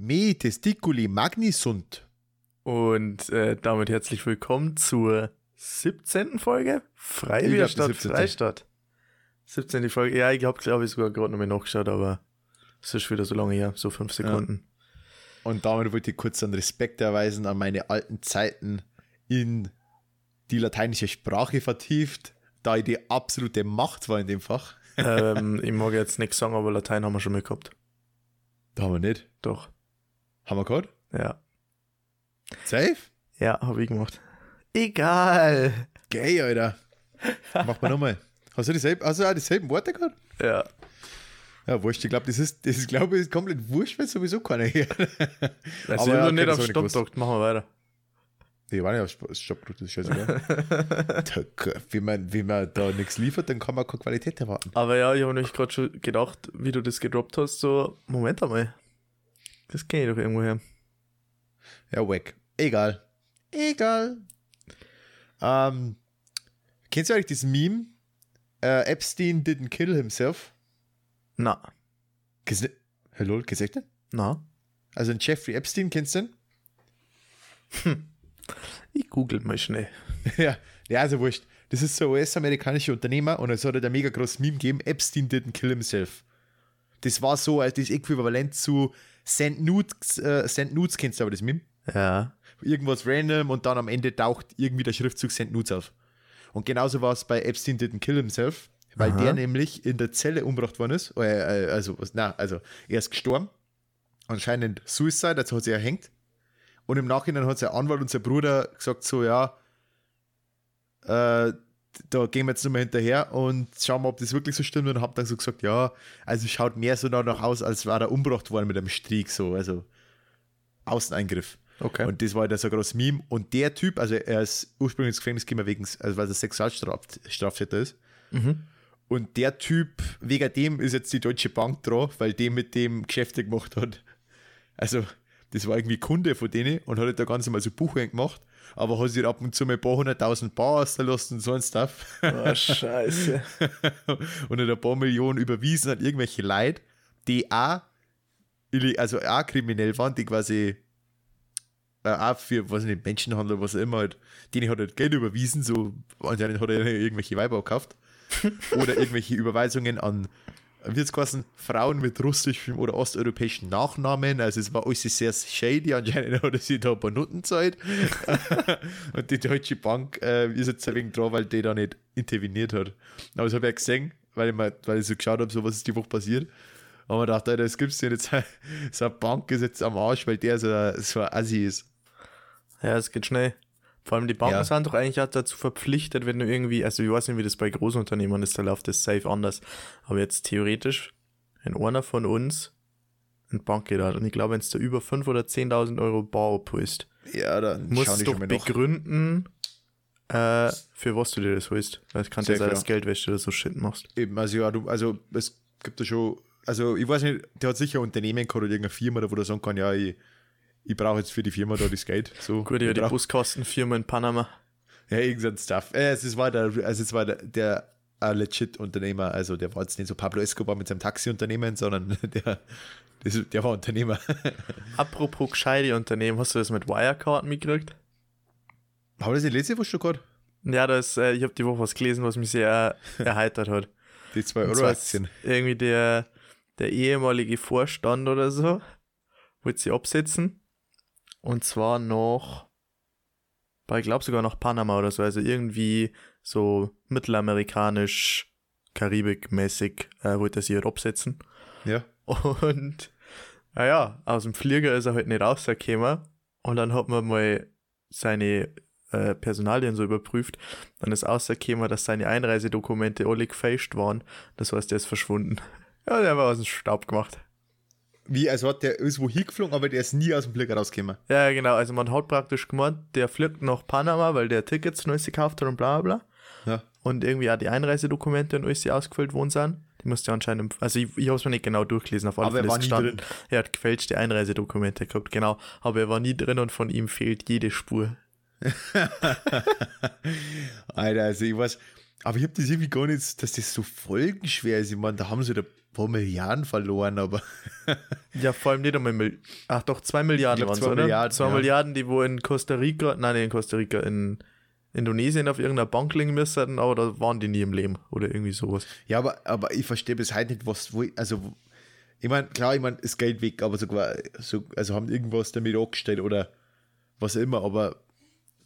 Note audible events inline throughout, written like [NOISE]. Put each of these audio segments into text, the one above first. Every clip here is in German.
Me testiculi magni sunt. Und äh, damit herzlich willkommen zur 17. Folge 17.. Freistadt. 17. Folge. Ja, ich habe, glaube ich, sogar gerade noch mal nachgeschaut, aber es ist wieder so lange her, so fünf Sekunden. Und damit wollte ich kurz einen Respekt erweisen an meine alten Zeiten in die lateinische Sprache vertieft, da ich die absolute Macht war in dem Fach. ähm, [LAUGHS] ich mag jetzt nichts sagen, aber Latein haben wir schon mal gehabt. Da haben wir nicht. Doch. Haben wir gehabt? Ja. Safe? Ja, habe ich gemacht. Egal. Gay, Alter. Mach mal nochmal. Hast du dieselben, hast du auch dieselben Worte gehabt? Ja. Ja, wurscht. Ich glaube, das ist, das ist, glaube ich, komplett wurscht, wenn sowieso keiner hier. Also Aber ich habe nicht auf Stopp gedrückt, machen wir weiter. Nee, war nicht auf Stopp gedrückt, das ist scheißegal. [LAUGHS] Wenn, man, wenn man da nichts liefert, dann kann man keine Qualität erwarten. Aber ja, ich habe nämlich gerade schon gedacht, wie du das gedroppt hast, so, Moment einmal. Das kenne ich doch irgendwo her. Ja, wack. Egal. Egal. Ähm, kennst du eigentlich das Meme? Äh, Epstein didn't kill himself. Na, du Hallo, nicht? na. Also ein Jeffrey Epstein, kennst du den? Ich google mal schnell. [LAUGHS] ja, ja, also wurscht. Das ist so ein US-amerikanischer Unternehmer und es hat halt ein mega großes Meme gegeben, Epstein didn't kill himself. Das war so als das Äquivalent zu Send Nudes, äh, Send Nudes kennst du aber das Meme? Ja. Irgendwas random und dann am Ende taucht irgendwie der Schriftzug Send Nudes auf. Und genauso war es bei Epstein didn't kill himself, weil Aha. der nämlich in der Zelle umgebracht worden ist. Äh, äh, also, na, also er ist gestorben. Anscheinend Suicide, also hat sie erhängt. Und im Nachhinein hat sein Anwalt und sein Bruder gesagt: So, ja, äh, da gehen wir jetzt nochmal hinterher und schauen mal, ob das wirklich so stimmt. Und haben dann so gesagt: Ja, also schaut mehr so danach aus, als war er umgebracht worden mit einem Strick, so, also Außeneingriff. Okay. Und das war halt so ein großes Meme. Und der Typ, also er ist ursprünglich ins Gefängnis gekommen, wegen, also weil er Sexualstraftäter ist. Mhm. Und der Typ, wegen dem ist jetzt die Deutsche Bank dran, weil der mit dem Geschäfte gemacht hat. Also, das war irgendwie Kunde von denen und hat halt da ganz normal so Buchungen gemacht, aber hat sich ab und zu mal ein paar hunderttausend Bar ausgelassen und so ein Stuff. Oh, scheiße. [LAUGHS] und hat ein paar Millionen überwiesen an irgendwelche Leute, die auch, also auch kriminell waren, die quasi äh, auch für, was nicht, Menschenhandel oder was auch immer halt, denen hat er Geld überwiesen, so anscheinend hat er irgendwelche Weiber gekauft. [LAUGHS] oder irgendwelche Überweisungen an, wie jetzt geheißen, Frauen mit russischem oder osteuropäischen Nachnamen. Also es war alles sehr shady, anscheinend hat er sich da paar Noten gezahlt. [LAUGHS] Und die Deutsche Bank äh, ist jetzt wegen dran, weil die da nicht interveniert hat. Aber das habe ich ja gesehen, weil ich, mal, weil ich so geschaut habe, so was ist die Woche passiert. Aber ich dachte, Alter, das gibt's ja nicht. So eine Bank ist jetzt am Arsch, weil der so so ein Assi ist. Ja, es geht schnell. Vor allem die Banken Ja. sind doch eigentlich auch dazu verpflichtet, wenn du irgendwie, also ich weiß nicht, wie das bei Großunternehmen ist, da läuft das safe anders. Aber jetzt theoretisch, wenn einer von uns in die Bank geht hat und ich glaube, wenn es da über 5.000 oder 10.000 Euro Bar abholst, Ja, dann musst du doch begründen, äh, für was du dir das holst. Weil es kann ja sein, dass Geldwäsche oder so Shit machst. Eben, also ja, du, also es gibt da schon, also ich weiß nicht, der hat sicher ein Unternehmen gehabt oder irgendeine Firma, wo der sagen kann, ja, ich, ich brauche jetzt für die Firma da das Geld. So, Gut, ja, ich die Buskastenfirma in Panama. Ja, irgendein Stuff. Äh, es ist- war der, also es war der, der ein legit Unternehmer, also der war jetzt nicht so Pablo Escobar mit seinem Taxiunternehmen, sondern [LAUGHS] der, das, der war Unternehmer. [LAUGHS] Apropos gescheite Unternehmen, hast du das mit Wirecard mitgekriegt? Haben wir das in Lesewurst schon gehabt? Ja, das, äh, ich habe die Woche was gelesen, was mich sehr [LAUGHS] erheitert hat. Die 2 Und Euro Aktien. Irgendwie der, der ehemalige Vorstand oder so wollte sie absetzen. Und zwar noch, bei, ich glaube sogar nach Panama oder so, also irgendwie so mittelamerikanisch, karibikmäßig äh, wollte er sie halt absetzen. Ja. [LAUGHS] Und naja, aus dem Flieger ist er halt nicht rausgekommen. Und dann hat man mal seine äh, Personalien so überprüft. Dann ist rausgekommen, dass seine Einreisedokumente alle gefälscht waren. Das heißt, er ist verschwunden. [LAUGHS] Ja, der war aus dem Staub gemacht. Wie, also hat der irgendwo hingeflogen, aber der ist nie aus dem Blick rausgekommen. Ja, genau. Also man hat praktisch gemeint, der fliegt nach Panama, weil der Tickets neu gekauft hat und bla bla. Ja. Und irgendwie auch die Einreisedokumente und alles die ausgefüllt worden sind. Die musste anscheinend, also ich, ich habe es mir nicht genau durchgelesen, auf alle Aber er Fälle ist gestanden. drin. Er hat gefälschte Einreisedokumente gehabt, genau. Aber er war nie drin und von ihm fehlt jede Spur. [LAUGHS] Alter, also ich weiß, aber ich habe das irgendwie gar nicht, dass das so folgenschwer ist. Ich meine, da haben sie da, paar Milliarden verloren, aber [LAUGHS] Ja, vor allem nicht einmal Mil Ach doch, zwei Milliarden waren es, zwei oder? Milliarden, zwei ja. Milliarden, die wo in Costa Rica, nein, in Costa Rica, in Indonesien auf irgendeiner Bank liegen müssen, aber da waren die nie im Leben oder irgendwie sowas. ja, aber, aber ich verstehe bis heute nicht, was, wo, also, ich meine, klar, ich meine, das Geld weg, aber sogar, so, also haben irgendwas damit angestellt oder was immer, aber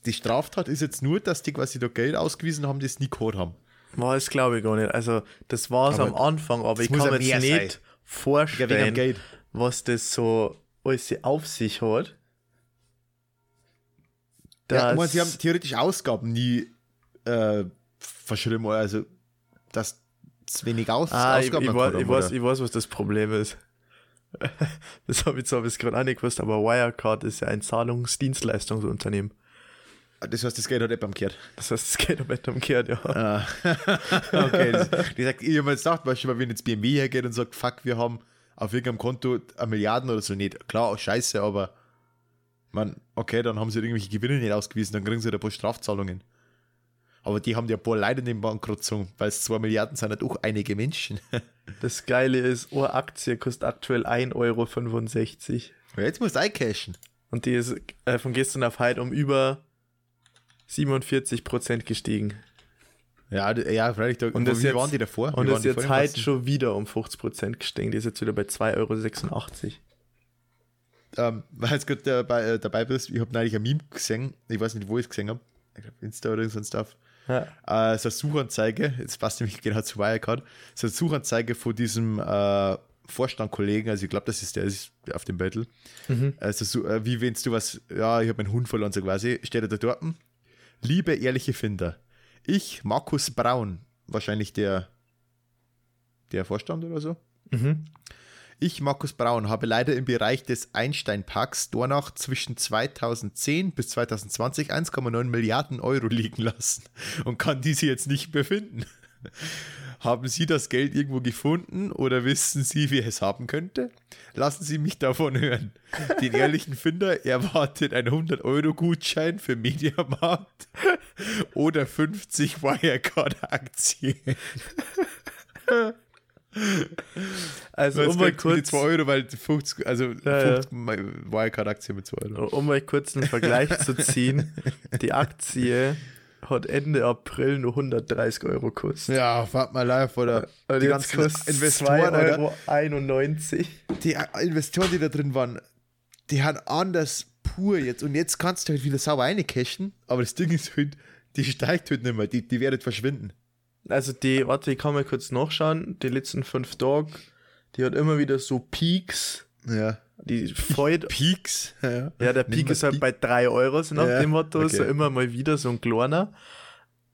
die Straftat ist jetzt nur, dass die quasi da Geld ausgewiesen haben, die es nie gehabt haben. War es, glaube ich, gar nicht. Also, das war es am Anfang, aber ich kann mir jetzt sein. nicht vorstellen, dem Geld. was das so alles auf sich hat. Ja, ich meine, sie haben theoretisch Ausgaben nie äh, verschrieben, also, dass es wenig Aus Ah, ich, Ausgaben ich, weiß, ich, haben, weiß, oder? ich weiß, was das Problem ist. [LAUGHS] das habe ich zwar bis gerade auch nicht gewusst, aber Wirecard ist ja ein Zahlungsdienstleistungsunternehmen. Das heißt, das Geld hat jemand umgekehrt. Das heißt, es geht um etwas umgekehrt, ja. [LAUGHS] okay, das, die sagt, ich habe mir jetzt gedacht, weißt du, wenn jetzt BMW hergeht und sagt, fuck, wir haben auf irgendeinem Konto eine Milliarden oder so nicht. Klar, scheiße, aber man, okay, dann haben sie irgendwelche Gewinne nicht ausgewiesen, dann kriegen sie halt ein paar Strafzahlungen. Aber die haben ja ein paar Leute in den Bankrott gezogen, weil es zwei Milliarden sind halt auch einige Menschen. [LAUGHS] Das Geile ist, eine Aktie kostet aktuell 1,65 Euro. Ja, jetzt musst du eincashen. Und die ist äh, von gestern auf heute um über 47% gestiegen. Ja, ja, da, Und wie das jetzt- waren die davor? Und Wie waren ist jetzt Ganzen? schon wieder um 50% gestiegen. Die ist jetzt wieder bei 2,86 Euro. ähm, weil jetzt gerade dabei, äh, dabei bist, ich habe neulich ein Meme gesehen, ich weiß nicht, wo ich es gesehen habe, ich glaube Insta oder so ein Stuff, Ja. äh, so eine Suchanzeige, jetzt passt nämlich genau zu Wirecard, so eine Suchanzeige von diesem äh, Vorstandkollegen, also ich glaube, das ist der ist auf dem Battle, also so, äh, wie wennst du was, ja, ich habe meinen Hund verloren, so quasi, steht er da dort, liebe ehrliche Finder, ich, Markus Braun, wahrscheinlich der, der Vorstand oder so, Mhm. ich, Markus Braun, habe leider im Bereich des Einstein-Parks Dornach zwischen 2010 bis 2020 1,9 Milliarden Euro liegen lassen und kann diese jetzt nicht mehr finden. Haben Sie das Geld irgendwo gefunden oder wissen Sie, wer es haben könnte? Lassen Sie mich davon hören. Den ehrlichen Finder erwartet ein 100-Euro-Gutschein für Mediamarkt oder 50 Wirecard-Aktien. Also, um mal, die 2 kurz, Euro, weil 50, also Ja, ja. 50 Wirecard-Aktien mit 2 Euro. um mal kurz einen Vergleich zu ziehen. Die Aktie hat Ende April nur 130 Euro gekostet. Ja, warte mal live, oder? Und die jetzt ganzen kostet Investoren, Alter, 2,91 Euro. die Investoren, die da drin waren, die haben anders pur jetzt. Und jetzt kannst du halt wieder sauber reincashen, aber das Ding ist halt, die steigt halt nicht mehr, die, die wird verschwinden. Also die, warte, ich kann mal kurz nachschauen. Die letzten fünf Tage, die hat immer wieder so Peaks. Ja. Die fällt. Peaks. Ja, Ja, der Peak ist halt Peak. bei 3 Euro, so nach Ja, dem Motto, so okay. immer mal wieder so ein kleiner.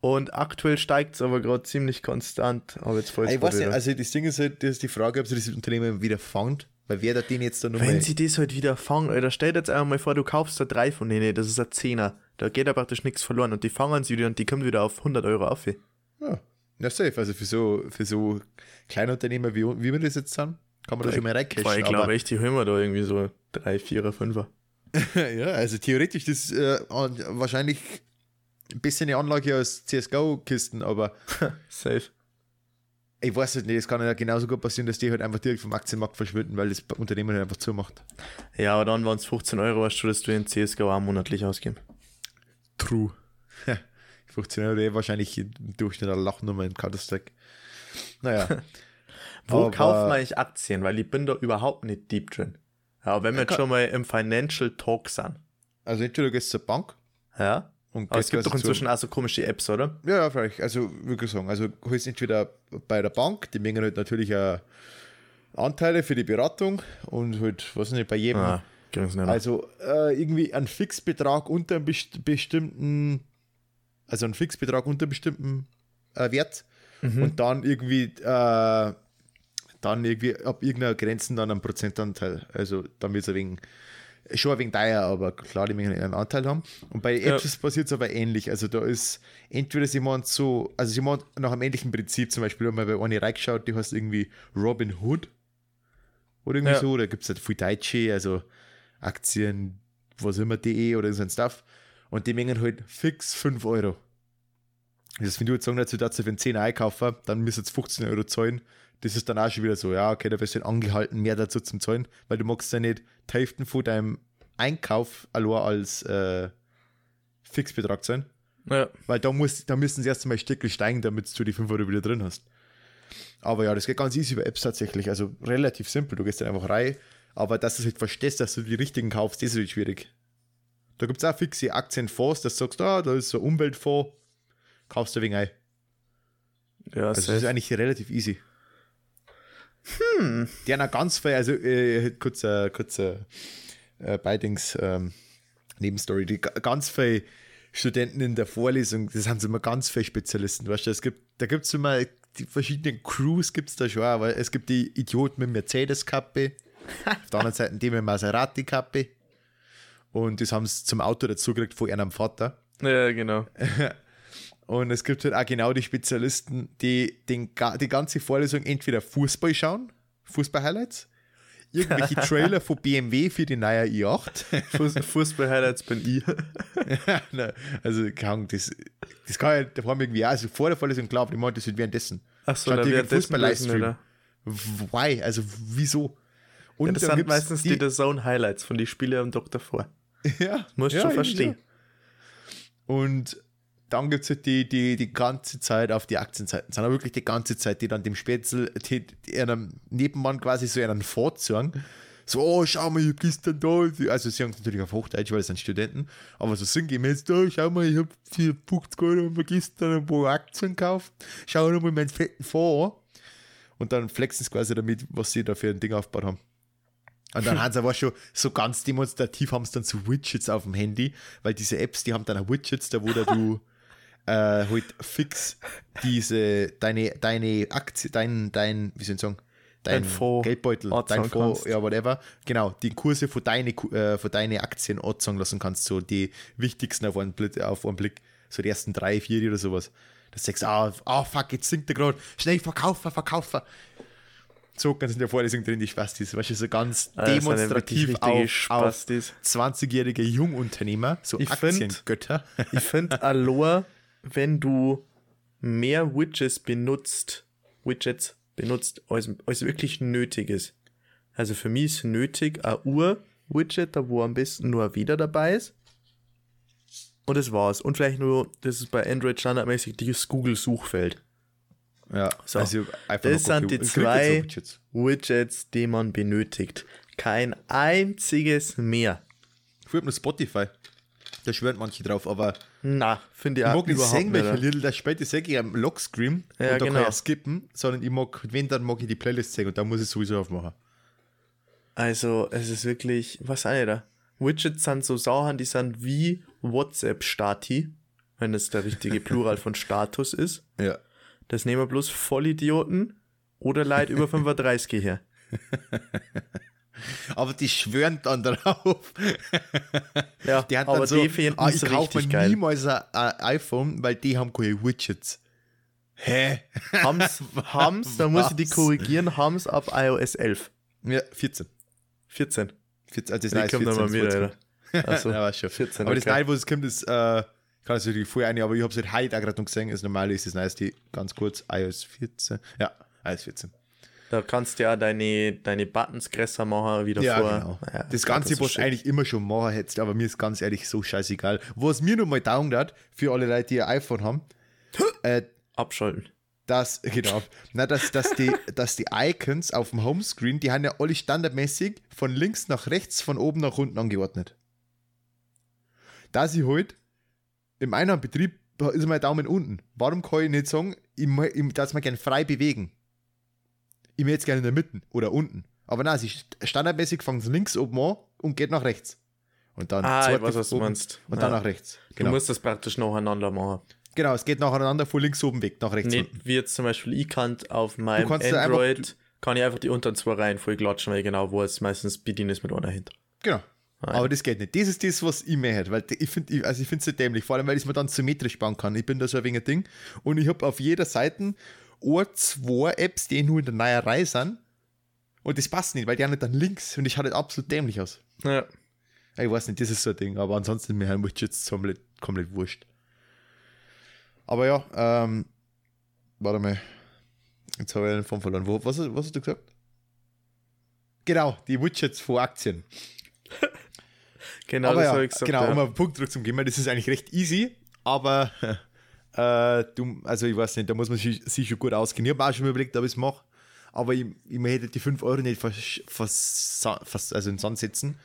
Und aktuell steigt es aber gerade ziemlich konstant. Aber jetzt fällt Ich weiß nicht, also das Ding ist halt, das ist die Frage, ob sie das Unternehmen wieder fangt, weil wer da den jetzt da nochmal. Wenn sie das halt wieder fangen, Alter, stell dir jetzt einfach mal vor, du kaufst da drei von denen, das ist ein Zehner. Da geht ja praktisch nichts verloren und die fangen sie wieder und die kommen wieder auf 100 Euro auf. Ja, ja, safe. Also für so, für so kleine Unternehmer, wie, wie wir das jetzt haben, kann man da schon mal reincashen. Boah, ich glaube echt, die holen wir da irgendwie so 3, 4, 5er. ja, also theoretisch, das ist äh, wahrscheinlich ein bisschen eine Anlage als CSGO-Kisten, aber [LAUGHS] Safe. ich weiß es nicht, es kann ja genauso gut passieren, dass die halt einfach direkt vom Aktienmarkt verschwinden, weil das Unternehmen halt einfach zumacht. Ja, aber dann waren es 15 Euro, du, dass du in CSGO auch monatlich ausgeben. True. 15 Euro eh wahrscheinlich im Durchschnitt eine Lachnummer in Counter-Strike. Naja. [LAUGHS] Wo Aber- kauft man eigentlich Aktien? Weil ich bin da überhaupt nicht deep drin. Ja, aber wenn wir jetzt schon mal im Financial Talk sind. Also entweder gehst du zur Bank Ja. und Aber es gibt doch inzwischen auch so komische Apps, oder? Ja, ja, vielleicht. Also, wie sagen, also holst entweder bei der Bank, die mengen halt natürlich auch Anteile für die Beratung und halt, was nicht, bei jedem. Ah. Also äh, irgendwie ein Fixbetrag unter einem best bestimmten, also ein Fixbetrag unter einem bestimmten äh, Wert Mhm. und dann irgendwie, äh, dann irgendwie ab irgendeiner Grenzen dann einen Prozentanteil. Also dann wird es wenig, schon ein wenig teuer, aber klar, die müssen einen Anteil haben. Und bei Ja. Apps passiert es aber ähnlich. Also da ist entweder meint so, also meint nach einem ähnlichen Prinzip, zum Beispiel, wenn man bei einer reingeschaut, die heißt irgendwie Robin Hood oder irgendwie Ja. so, da gibt es halt Deutsche, also Aktien, was immer, de oder so ein Stuff. Und die mengen halt fix 5 Euro. Das, wenn du jetzt sagen dazu, dazu einen 10 einkaufen, dann müsst ihr jetzt 15 Euro zahlen, das ist dann auch schon wieder so, ja, okay, da wirst du angehalten, mehr dazu zum Zahlen, weil du magst ja nicht die Hälfte von deinem Einkauf allein als äh, Fixbetrag sein. Ja. Weil da, muss, da müssen sie erst einmal ein Stückchen steigen, damit du die 5 Euro wieder drin hast. Aber ja, das geht ganz easy über Apps tatsächlich. Also relativ simpel. Du gehst dann einfach rein. Aber dass du es halt verstehst, dass du die richtigen kaufst, das ist halt schwierig. Da gibt es auch fixe Aktienfonds, dass du sagst, ah, da ist so ein Umweltfonds, kaufst du wegen ein. Ja, Also das ist eigentlich relativ easy. Hm. Die haben ganz viel, also äh, kurzer, kurzer äh, Beidings ähm, Nebenstory, die ga- ganz viele Studenten in der Vorlesung, das sind immer ganz viele Spezialisten, weißt du, es gibt, da gibt es immer die verschiedenen Crews gibt es da schon, aber es gibt die Idioten mit Mercedes-Kappe, auf der anderen Seite die mit Maserati-Kappe und das haben sie zum Auto dazu gekriegt von ihrem Vater. ja, genau. [LAUGHS] Und es gibt halt auch genau die Spezialisten, die den, die ganze Vorlesung entweder Fußball schauen, Fußball-Highlights, irgendwelche [LAUGHS] Trailer von BMW für die neue i8. Fuß, Fußball-Highlights bin ich. [LAUGHS] Nein, also, Ahnung, das, das kann ja da haben irgendwie auch, also vor der Vorlesung aber ich meine, das wird währenddessen. Ach so, Schaut das Fußball-Livestream? Why? Also, wieso? Und Ja, das sind meistens die, die Zone-Highlights von den Spielen am Tag davor. [LAUGHS] ja, Musst ja, schon irgendwie verstehen. so. Und dann gibt es halt die, die die ganze Zeit auf die Aktienseiten, sind auch wirklich die ganze Zeit, die dann dem Spätzl, die, die einem Nebenmann quasi so einen vorzogen. So, oh, schau mal, ich hab gestern da. Also, sie sagen es natürlich auf Hochdeutsch, weil es sind Studenten, aber so sinngemäß, da, schau mal, ich hab 50 Euro haben wir gestern ein paar Aktien gekauft. Schau mal meinen fetten Fonds an. Und dann flexen sie quasi damit, was sie da für ein Ding aufgebaut haben. Und dann [LAUGHS] haben sie aber schon so ganz demonstrativ haben sie dann so Widgets auf dem Handy, weil diese Apps, die haben dann auch Widgets, da wo da du [LAUGHS] äh, halt fix diese, deine, deine Aktie, dein, dein, wie soll ich sagen, dein, Dein Fonds Geldbeutel, dein Fonds, kannst. ja, whatever, genau, die Kurse von deine, äh, von deine Aktien anzeigen lassen kannst, so die wichtigsten auf einen Blick, auf einen Blick so die ersten drei, vier oder sowas. Das sagst du, ah, ah, fuck, jetzt sinkt der gerade, schnell verkaufen, verkaufen. So ganz in der Vorlesung drin, die Spastis, weißt du, so ganz Ah, demonstrativ auf, auf Spastis. 20-jährige Jungunternehmer, so Ich find- Aktiengötter. Ich finde [LAUGHS] Aloha, wenn du mehr Widgets benutzt, Widgets benutzt, als, als wirklich nötig ist. Also für mich ist nötig ein Uhr-Widget, da wo am besten nur ein wieder dabei ist. Und das war's. Und vielleicht nur, das ist bei Android standardmäßig das Google-Suchfeld. Ja, So. also einfach Das sind die zwei Widgets. Widgets, die man benötigt. Kein einziges mehr. Früher nur Spotify. Da schwören manche drauf, aber Na, finde ich ich auch mag nicht welche. Lieder da sage ich am Lockscreen Ja, und da genau. kann ich skippen, sondern ich mag, wenn, dann mag ich die Playlist sehen und da muss ich sowieso aufmachen. Also, es ist wirklich, was sei da? Widgets sind so Sachen, die sind wie WhatsApp-Stati, wenn es der richtige Plural von Status ist. [LAUGHS] Ja. Das nehmen wir bloß Vollidioten oder Leute über [LAUGHS] 35 her. Aber die schwören dann [LAUGHS] drauf. Ja, Die hat aber dann so, die finden ah, ich kaufe mir niemals ein, ein iPhone, weil die haben keine Widgets. Hä? Haben's, [LAUGHS] haben's, da muss ich die korrigieren, haben's ab iOS 11. Ja, 14. 14. 14 also das neue ist kommt 14. dann mal das wieder. Achso, [LAUGHS] ja, schon. 14, aber das okay. Neue, wo es kommt, ist, äh, ich kann es natürlich vorher eine, aber ich habe es halt heute auch gerade noch gesehen. Das normale ist das die ganz kurz, iOS 14. Ja, iOS 14. Da kannst du ja deine, deine Buttons größer machen, wieder Ja, vor. genau. Ja, das Ganze, ist was schick. eigentlich immer schon machen hättest, aber mir ist ganz ehrlich so scheißegal. Was mir nochmal taugt hat, für alle Leute, die ein iPhone haben, äh, Abschalten. dass, [LAUGHS] genau, na, dass, dass, die, dass die Icons auf dem Homescreen, die haben ja alle standardmäßig von links nach rechts, von oben nach unten angeordnet. Da sie halt im einen Betrieb ist mein Daumen unten. Warum kann ich nicht sagen, ich, ich, dass man gerne frei bewegen? Ich möchte jetzt gerne in der Mitte oder unten. Aber nein, sie st- standardmäßig fangen sie links oben an und geht nach rechts. Und dann Ah, ich weiß, was du meinst. Und dann Ja. nach rechts. Du Genau. musst das praktisch nacheinander machen. genau, es geht nacheinander von links oben weg, nach rechts Nicht unten. wie jetzt zum Beispiel ich kann auf meinem da einfach- Android, kann ich einfach die unteren zwei Reihen voll klatschen, weil ich genau wo es meistens bedienen ist mit einer hinter. Genau. Ah, Aber das geht nicht. Das ist das, was ich mehr hätte, weil ich finde also ich finde es nicht dämlich, vor allem weil ich es mir dann symmetrisch bauen kann. Ich bin da so ein wenig Ding und ich habe auf jeder Seite ein, zwei Apps, die nur in der neuen Reihe sind und das passt nicht, weil die haben nicht dann links und ich halt absolut dämlich aus. Ja. Ich weiß nicht, das ist so ein Ding, aber ansonsten mir halt jetzt komplett, komplett wurscht. Aber ja, ähm, warte mal. Jetzt habe ich einen von verloren. Wo, was, was hast du gesagt? Genau, die Widgets vor Aktien. [LAUGHS] Genau, aber das ja, habe ich gesagt. genau, ja. um einen Punkt zurückzugeben, das ist eigentlich recht easy, aber [LAUGHS] äh, du, also ich weiß nicht, da muss man sich, sich schon gut auskennen. Ich habe auch schon überlegt, ob ich es mache, aber ich, ich hätte die 5 Euro nicht vers, vers, vers, also in den Sand setzen.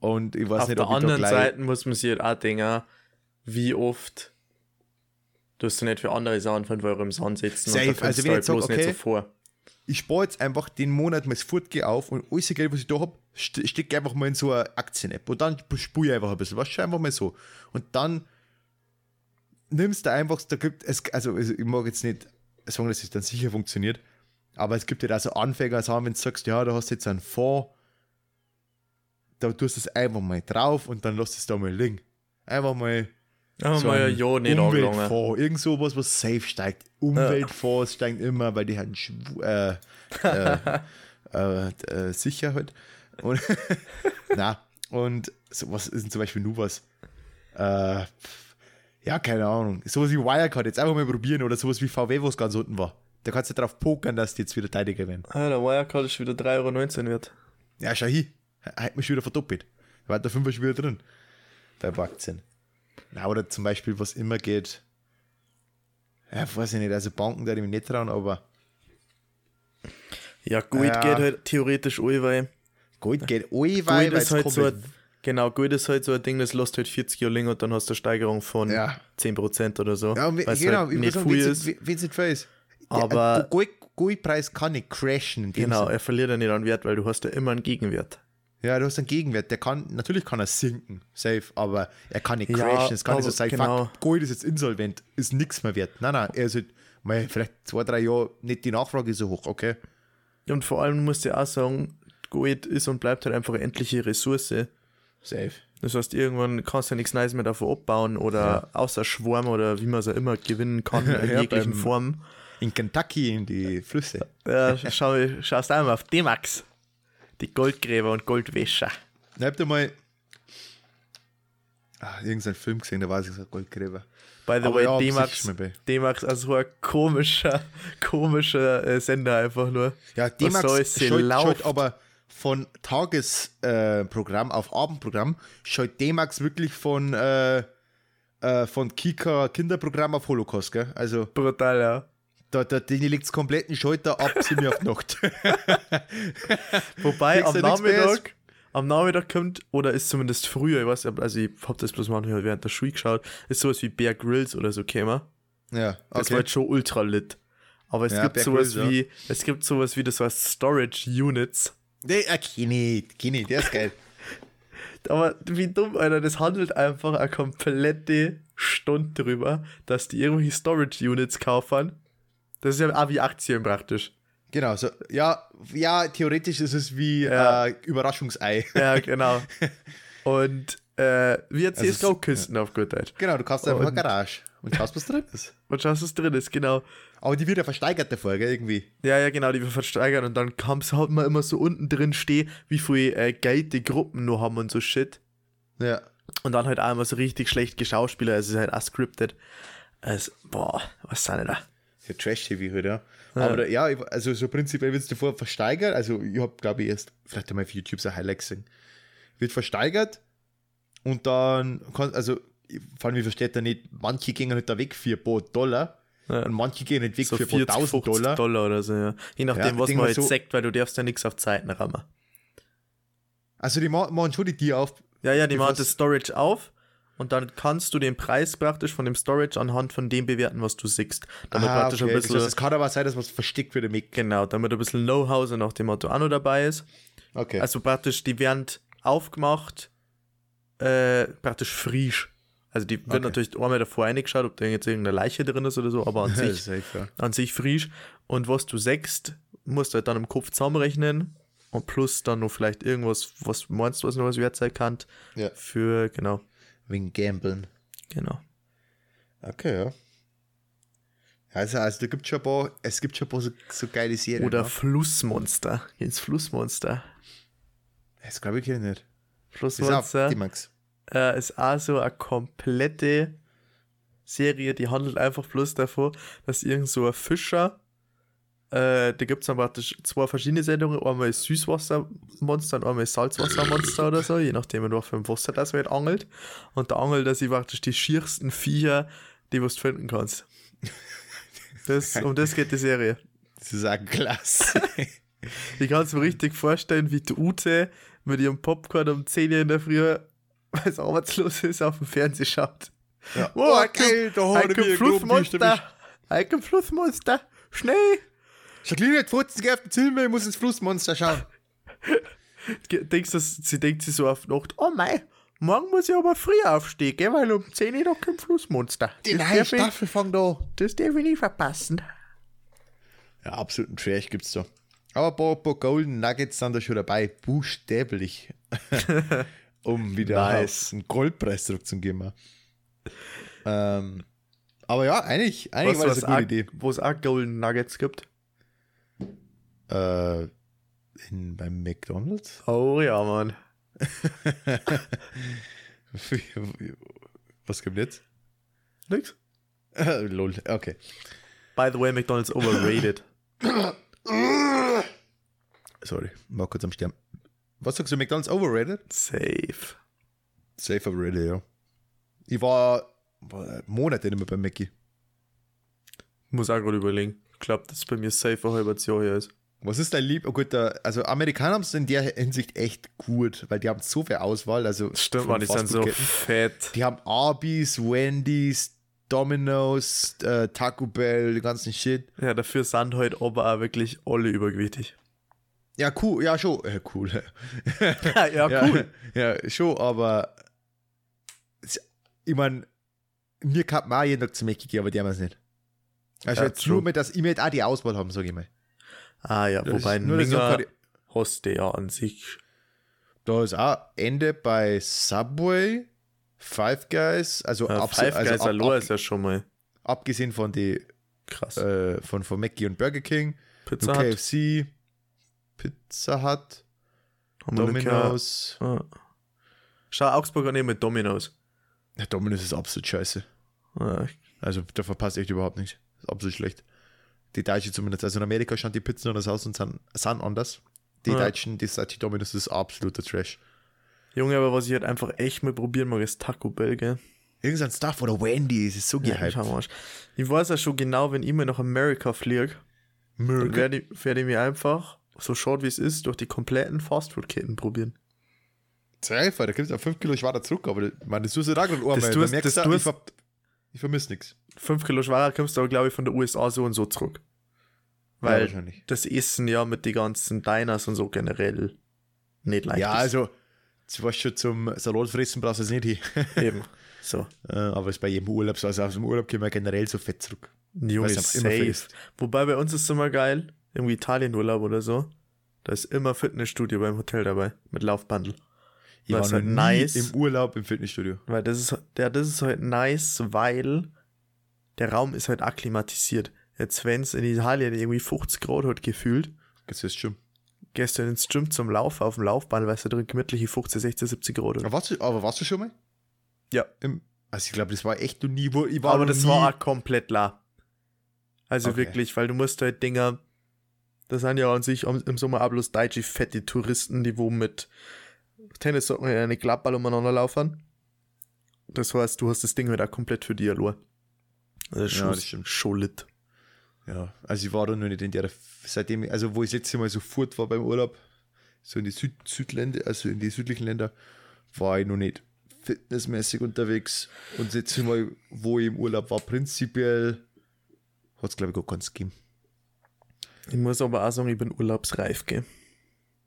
Und ich weiß Auf nicht, der ob ich da anderen gleich. Seite muss man sich halt auch denken, wie oft tust du nicht für andere Sachen 5 Euro im Sand setzen Safe, und da also wenn ich jetzt sag, bloß nicht okay, so vor. ich spare jetzt einfach den Monat mal das Fortgehen auf und alles Geld, was ich da habe, ste stecke einfach mal in so eine Aktien-App und dann spule ich einfach ein bisschen. Was schau einfach mal so. Und dann nimmst du einfach, da gibt es, also ich mag jetzt nicht sagen, dass es dann sicher funktioniert, aber es gibt ja da so Anfänger, sagen, wenn du sagst, ja, da hast du jetzt einen Fonds, da tust du es einfach mal drauf und dann lässt es da mal liegen. Einfach mal Ja, so mal ja, ein ja nicht. Umweltfonds, irgend sowas, was safe steigt. Umweltfonds steigen immer, weil die haben schw- äh, äh, [LAUGHS] äh, äh, Sicherheit. Und, [LAUGHS] na, und so, was ist denn zum Beispiel nur was? Äh, ja, keine Ahnung. Sowas wie Wirecard, jetzt einfach mal probieren oder sowas wie VW, was ganz unten war. Da kannst du drauf pokern, dass die jetzt wieder Teiliger werden. Ah, der Wirecard ist wieder 3,19 Euro wert. Ja, schau hin. Hat mich schon wieder verdoppelt. Da war der 5 schon wieder drin. Bei Aktien. Na, oder zum Beispiel, was immer geht. Ja, weiß ich nicht, also Banken, da ich mich nicht trauen, aber Ja, Gold Ja. geht halt theoretisch all, weil Gold geht allweil, weil es halt so ein, genau, Gold ist halt so ein Ding, das lässt halt 40 Jahre länger und dann hast du eine Steigerung von Ja. 10% oder so. ja, weil's genau, halt ich nicht viel wenn ist. es nicht viel ist. Aber- Der Gold, Goldpreis kann nicht crashen. Genau, Sinn. er verliert ja nicht an Wert, weil du hast ja immer einen Gegenwert. Ja, du hast einen Gegenwert. Der kann, natürlich kann er sinken, safe, aber er kann nicht Ja, crashen. Es kann nicht so sein, genau. fuck, Gold ist jetzt insolvent, ist nichts mehr wert. Nein, nein, er ist halt, mal vielleicht zwei, drei Jahre nicht die Nachfrage ist so hoch, okay? Und vor allem musst du auch sagen, Gold ist und bleibt halt einfach eine endliche Ressource. Safe. Das heißt, irgendwann kannst du ja nichts Neues mehr davon abbauen oder außer Schwarm oder wie man es auch immer gewinnen kann, [LAUGHS] in Ja, jeglichen beim- Form. In Kentucky in die Flüsse. Ja, schau, schaust du einmal auf D-Max. Die Goldgräber und Goldwäscher. Ich hab da mal ah, irgendeinen Film gesehen, da war es gesagt Goldgräber. By the Aber way, ja, D-Max. D-Max, also ein komischer, [LAUGHS] komischer äh, Sender einfach nur. Ja, D-Max schaut, schaut aber von Tagesprogramm äh, auf Abendprogramm, schaut D-Max wirklich von, äh, äh, von Kika Kinderprogramm auf Holocaust, gell? Also Brutal, ja. da, da, denen liegt es kompletten Schalter ab 7 Uhr auf die Nacht. [LAUGHS] Wobei am? Nachmittag, am Nachmittag kommt, oder ist zumindest früher, ich weiß also ich hab das bloß manchmal während der Schule geschaut, ist sowas wie Bear Grylls oder so käme. ja, Das okay. war halt schon ultra lit. Aber es Ja, gibt Bear sowas Grylls, ja. wie, es gibt sowas wie, das heißt Storage Units. Nee, äh, Kini, Kini, der ist geil. [LAUGHS] Aber wie dumm, Alter, das handelt einfach eine komplette Stunde drüber, dass die irgendwelche Storage Units kaufen. Das ist ja auch wie Aktien praktisch. Genau, so, ja, ja, theoretisch ist es wie Ja. äh, Überraschungsei. Ja, [LAUGHS] genau. Und äh, wie jetzt Also hier es- Graukisten auf gut Deutsch. Genau, du kaufst einfach eine Garage und schaust, was drin ist. Und schaust, was drin ist, genau. Aber die wird ja versteigert davor, gell, irgendwie. Ja, ja, genau, die wir versteigern und dann kam's halt mal immer so unten drin stehen, wie viel äh, Geld die Gruppen nur haben und so Shit. Ja. Und dann halt auch immer so richtig schlecht geschauspieler, also es ist halt auch scripted. Also, boah, was sind da? Für Trash-TV halt, ja. Aber ja, also so prinzipiell wird es davor versteigert. Also ich habe, glaube ich, erst vielleicht einmal auf YouTube so ein Highlight gesehen. Wird versteigert und dann kann, also vor allem, ich verstehe da nicht, manche gehen halt da weg für ein paar Dollar Ja. und manche gehen nicht weg So für ein paar 40, tausend 50 Dollar. Dollar. oder so, ja. Je nachdem, Ja, was man halt so- sagt, weil du darfst ja nichts auf Zeiten rammen. Also die ma- machen schon die Tier auf. Ja, ja, die machen das Storage auf und dann kannst du den Preis praktisch von dem Storage anhand von dem bewerten, was du siehst. Damit Aha, praktisch okay. ein Das bisschen, heißt, es kann aber sein, dass was versteckt wird im Eck. genau, damit ein bisschen Know-how so nach dem Motto auch noch dabei ist. Okay. Also praktisch, die werden aufgemacht, äh, praktisch frisch. Also die wird Okay. natürlich einmal davor reingeschaut, ob da jetzt irgendeine Leiche drin ist oder so, aber an [LAUGHS] sich, an sich frisch. Und was du sagst, musst du halt dann im Kopf zusammenrechnen und plus dann noch vielleicht irgendwas, was meinst du, was noch was wert sein kann, ja. für, genau, Wegen Gambeln. genau. Okay, ja. Also, also da gibt schon ein paar, es gibt schon ein paar so, so geile Serien. Oder ne? Flussmonster. Ins Flussmonster. Das glaube ich hier nicht. Ist Flussmonster die Max. Äh, ist auch so eine komplette Serie, die handelt einfach bloß davon, dass irgend so ein Fischer äh, da gibt es dann praktisch zwei verschiedene Sendungen. Einmal ist Süßwassermonster und einmal ist Salzwassermonster oder so, je nachdem, in welchem Wasser das halt angelt. Und da angelt er sich praktisch die schiersten Viecher, die du finden kannst. Das, um das geht die Serie. Das ist auch klasse. [LAUGHS] Ich kann es mir richtig vorstellen, wie die Ute mit ihrem Popcorn um 10 Uhr in der Früh, weil es arbeitslos ist, auf dem Fernsehen schaut. Ja. Oh, geil, da Ein hat er Flussmonster! Ein Flussmonster! Schnell! Jacqueline hat 50 auf den Zimmer, ich muss ins Flussmonster schauen. Denkst du, sie denkt sich so auf Nacht, oh mei, morgen muss ich aber früh aufstehen, gell, weil um 10 Uhr noch kein Flussmonster. Die das, neue Staffel fängt an. das darf ich nicht verpassen. Ja, absoluten Trash gibt's da. Aber ein paar, paar Golden Nuggets sind da schon dabei, buchstäblich. [LAUGHS] um wieder Nice. einen Goldpreis zurückzugeben. Ähm, aber ja, eigentlich, eigentlich Was, war das was eine gute Idee. wo es auch Golden Nuggets gibt. Äh, in, beim McDonalds? Oh ja, Mann. [LAUGHS] Was kommt jetzt? Nix. [LAUGHS] Lol, okay. By the way, McDonald's overrated. [COUGHS] Sorry, mal kurz am Sterben. Was sagst du, McDonalds overrated? Safe. Safe overrated, ja. Ich war, war Monate nicht mehr bei Mackie. Muss auch gerade überlegen. Ich glaube, das ist bei mir safe ein halbes Jahr her ist. Was ist dein Lieb? Oh gut, der, also Amerikaner haben es in der Hinsicht echt gut, weil die haben so viel Auswahl. Also Stimmt, man, die sind so fett. Die haben Arby's, Wendy's, Domino's, äh, Taco Bell, den ganzen Shit. Ja, dafür sind halt aber auch wirklich alle übergewichtig. Ja, cool, ja, schon. Äh, cool. [LAUGHS] ja, Ja, [LAUGHS] ja, schon, aber ich meine, mir kann man auch jeden Tag zu Mackie gehen, aber die haben es nicht. Also Ja, jetzt true. nur mit, dass ich mir auch die Auswahl haben, sage ich mal. Ah ja, Das wobei nur, Minger hast du ja an sich. Da ist auch Ende bei Subway, Five Guys, also, Ja, Five also Guys ab, allein ab, ist ja schon mal abgesehen von die krass. äh, von, von Mackie und Burger King, Pizza. KFC, Pizza Hut, Domino's. Ja. Schau, Augsburg an mit Domino's. Ja, Domino's ist absolut scheiße. Ja, Also da verpasst echt überhaupt nicht. Ist absolut schlecht. Die Deutsche zumindest. Also in Amerika schauen die Pizzen anders aus und sind, sind anders. Die Ja. Deutschen, die Sachi Domino's ist absoluter Trash. Junge, aber was ich halt einfach echt mal probieren mag, ist Taco Bell, gell? Irgendein Stuff oder Wendy, es ist so Ja, gehypt. Arsch. ich weiß ja schon genau, wenn ich mal nach Amerika fliege, werde ich, werd ich mir einfach, so schaut wie es ist, durch die kompletten Fastfood-Ketten probieren. Safe, da es auch 5 Kilo schwerer Zurück, aber meine, du da gerade. Das Da tust- merkst das du, ich, ver ich vermisse nichts. 5 Kilo schwerer kommst du aber, glaube ich, von der USA so und so zurück. Weil wahrscheinlich. das Essen ja mit den ganzen Diners und so generell nicht leicht Ja, ist. also, du warst schon zum Salatfressen, brauchst du es nicht hin. [LAUGHS] Eben. So. Äh, aber es ist bei jedem Urlaub so. Also aus dem Urlaub kommen wir generell so fett zurück. Junge, safe. Wobei bei uns ist es immer geil, irgendwie Italienurlaub oder so. Da ist immer Fitnessstudio beim Hotel dabei, mit Laufbandel. Ich war halt nice. im Urlaub im Fitnessstudio. Weil das ist, ja, das ist halt nice, weil der Raum ist halt akklimatisiert. Jetzt, wenn es in Italien irgendwie 50 Grad hat gefühlt, Das ist schon. gestern ins Gym zum Laufen auf dem Laufband, weißt du, drin gemütliche 50, 60, 70 Grad. hat. Aber warst du, aber warst du schon mal? Ja. Im, also ich glaube, das war echt noch nie, wo ich war Aber das nie, war auch komplett la. Also Okay. wirklich, weil du musst halt Dinger, das sind ja an sich im Sommer auch bloß deutsche fette Touristen, die wo mit Tennissocken in eine Klappball umeinander laufen. Das heißt, du hast das Ding halt auch komplett für dich allein. Also Ja, schon, das stimmt. schon lit. Ja, also ich war da noch nicht in der, seitdem, also wo ich das letzte Mal so fort war beim Urlaub, so in die Süd Südländer, also in die südlichen Länder, war ich noch nicht fitnessmäßig unterwegs. Und das letzte Mal, wo ich im Urlaub war, prinzipiell, hat es glaube ich gar keins gegeben. Ich muss aber auch sagen, ich bin urlaubsreif, gell.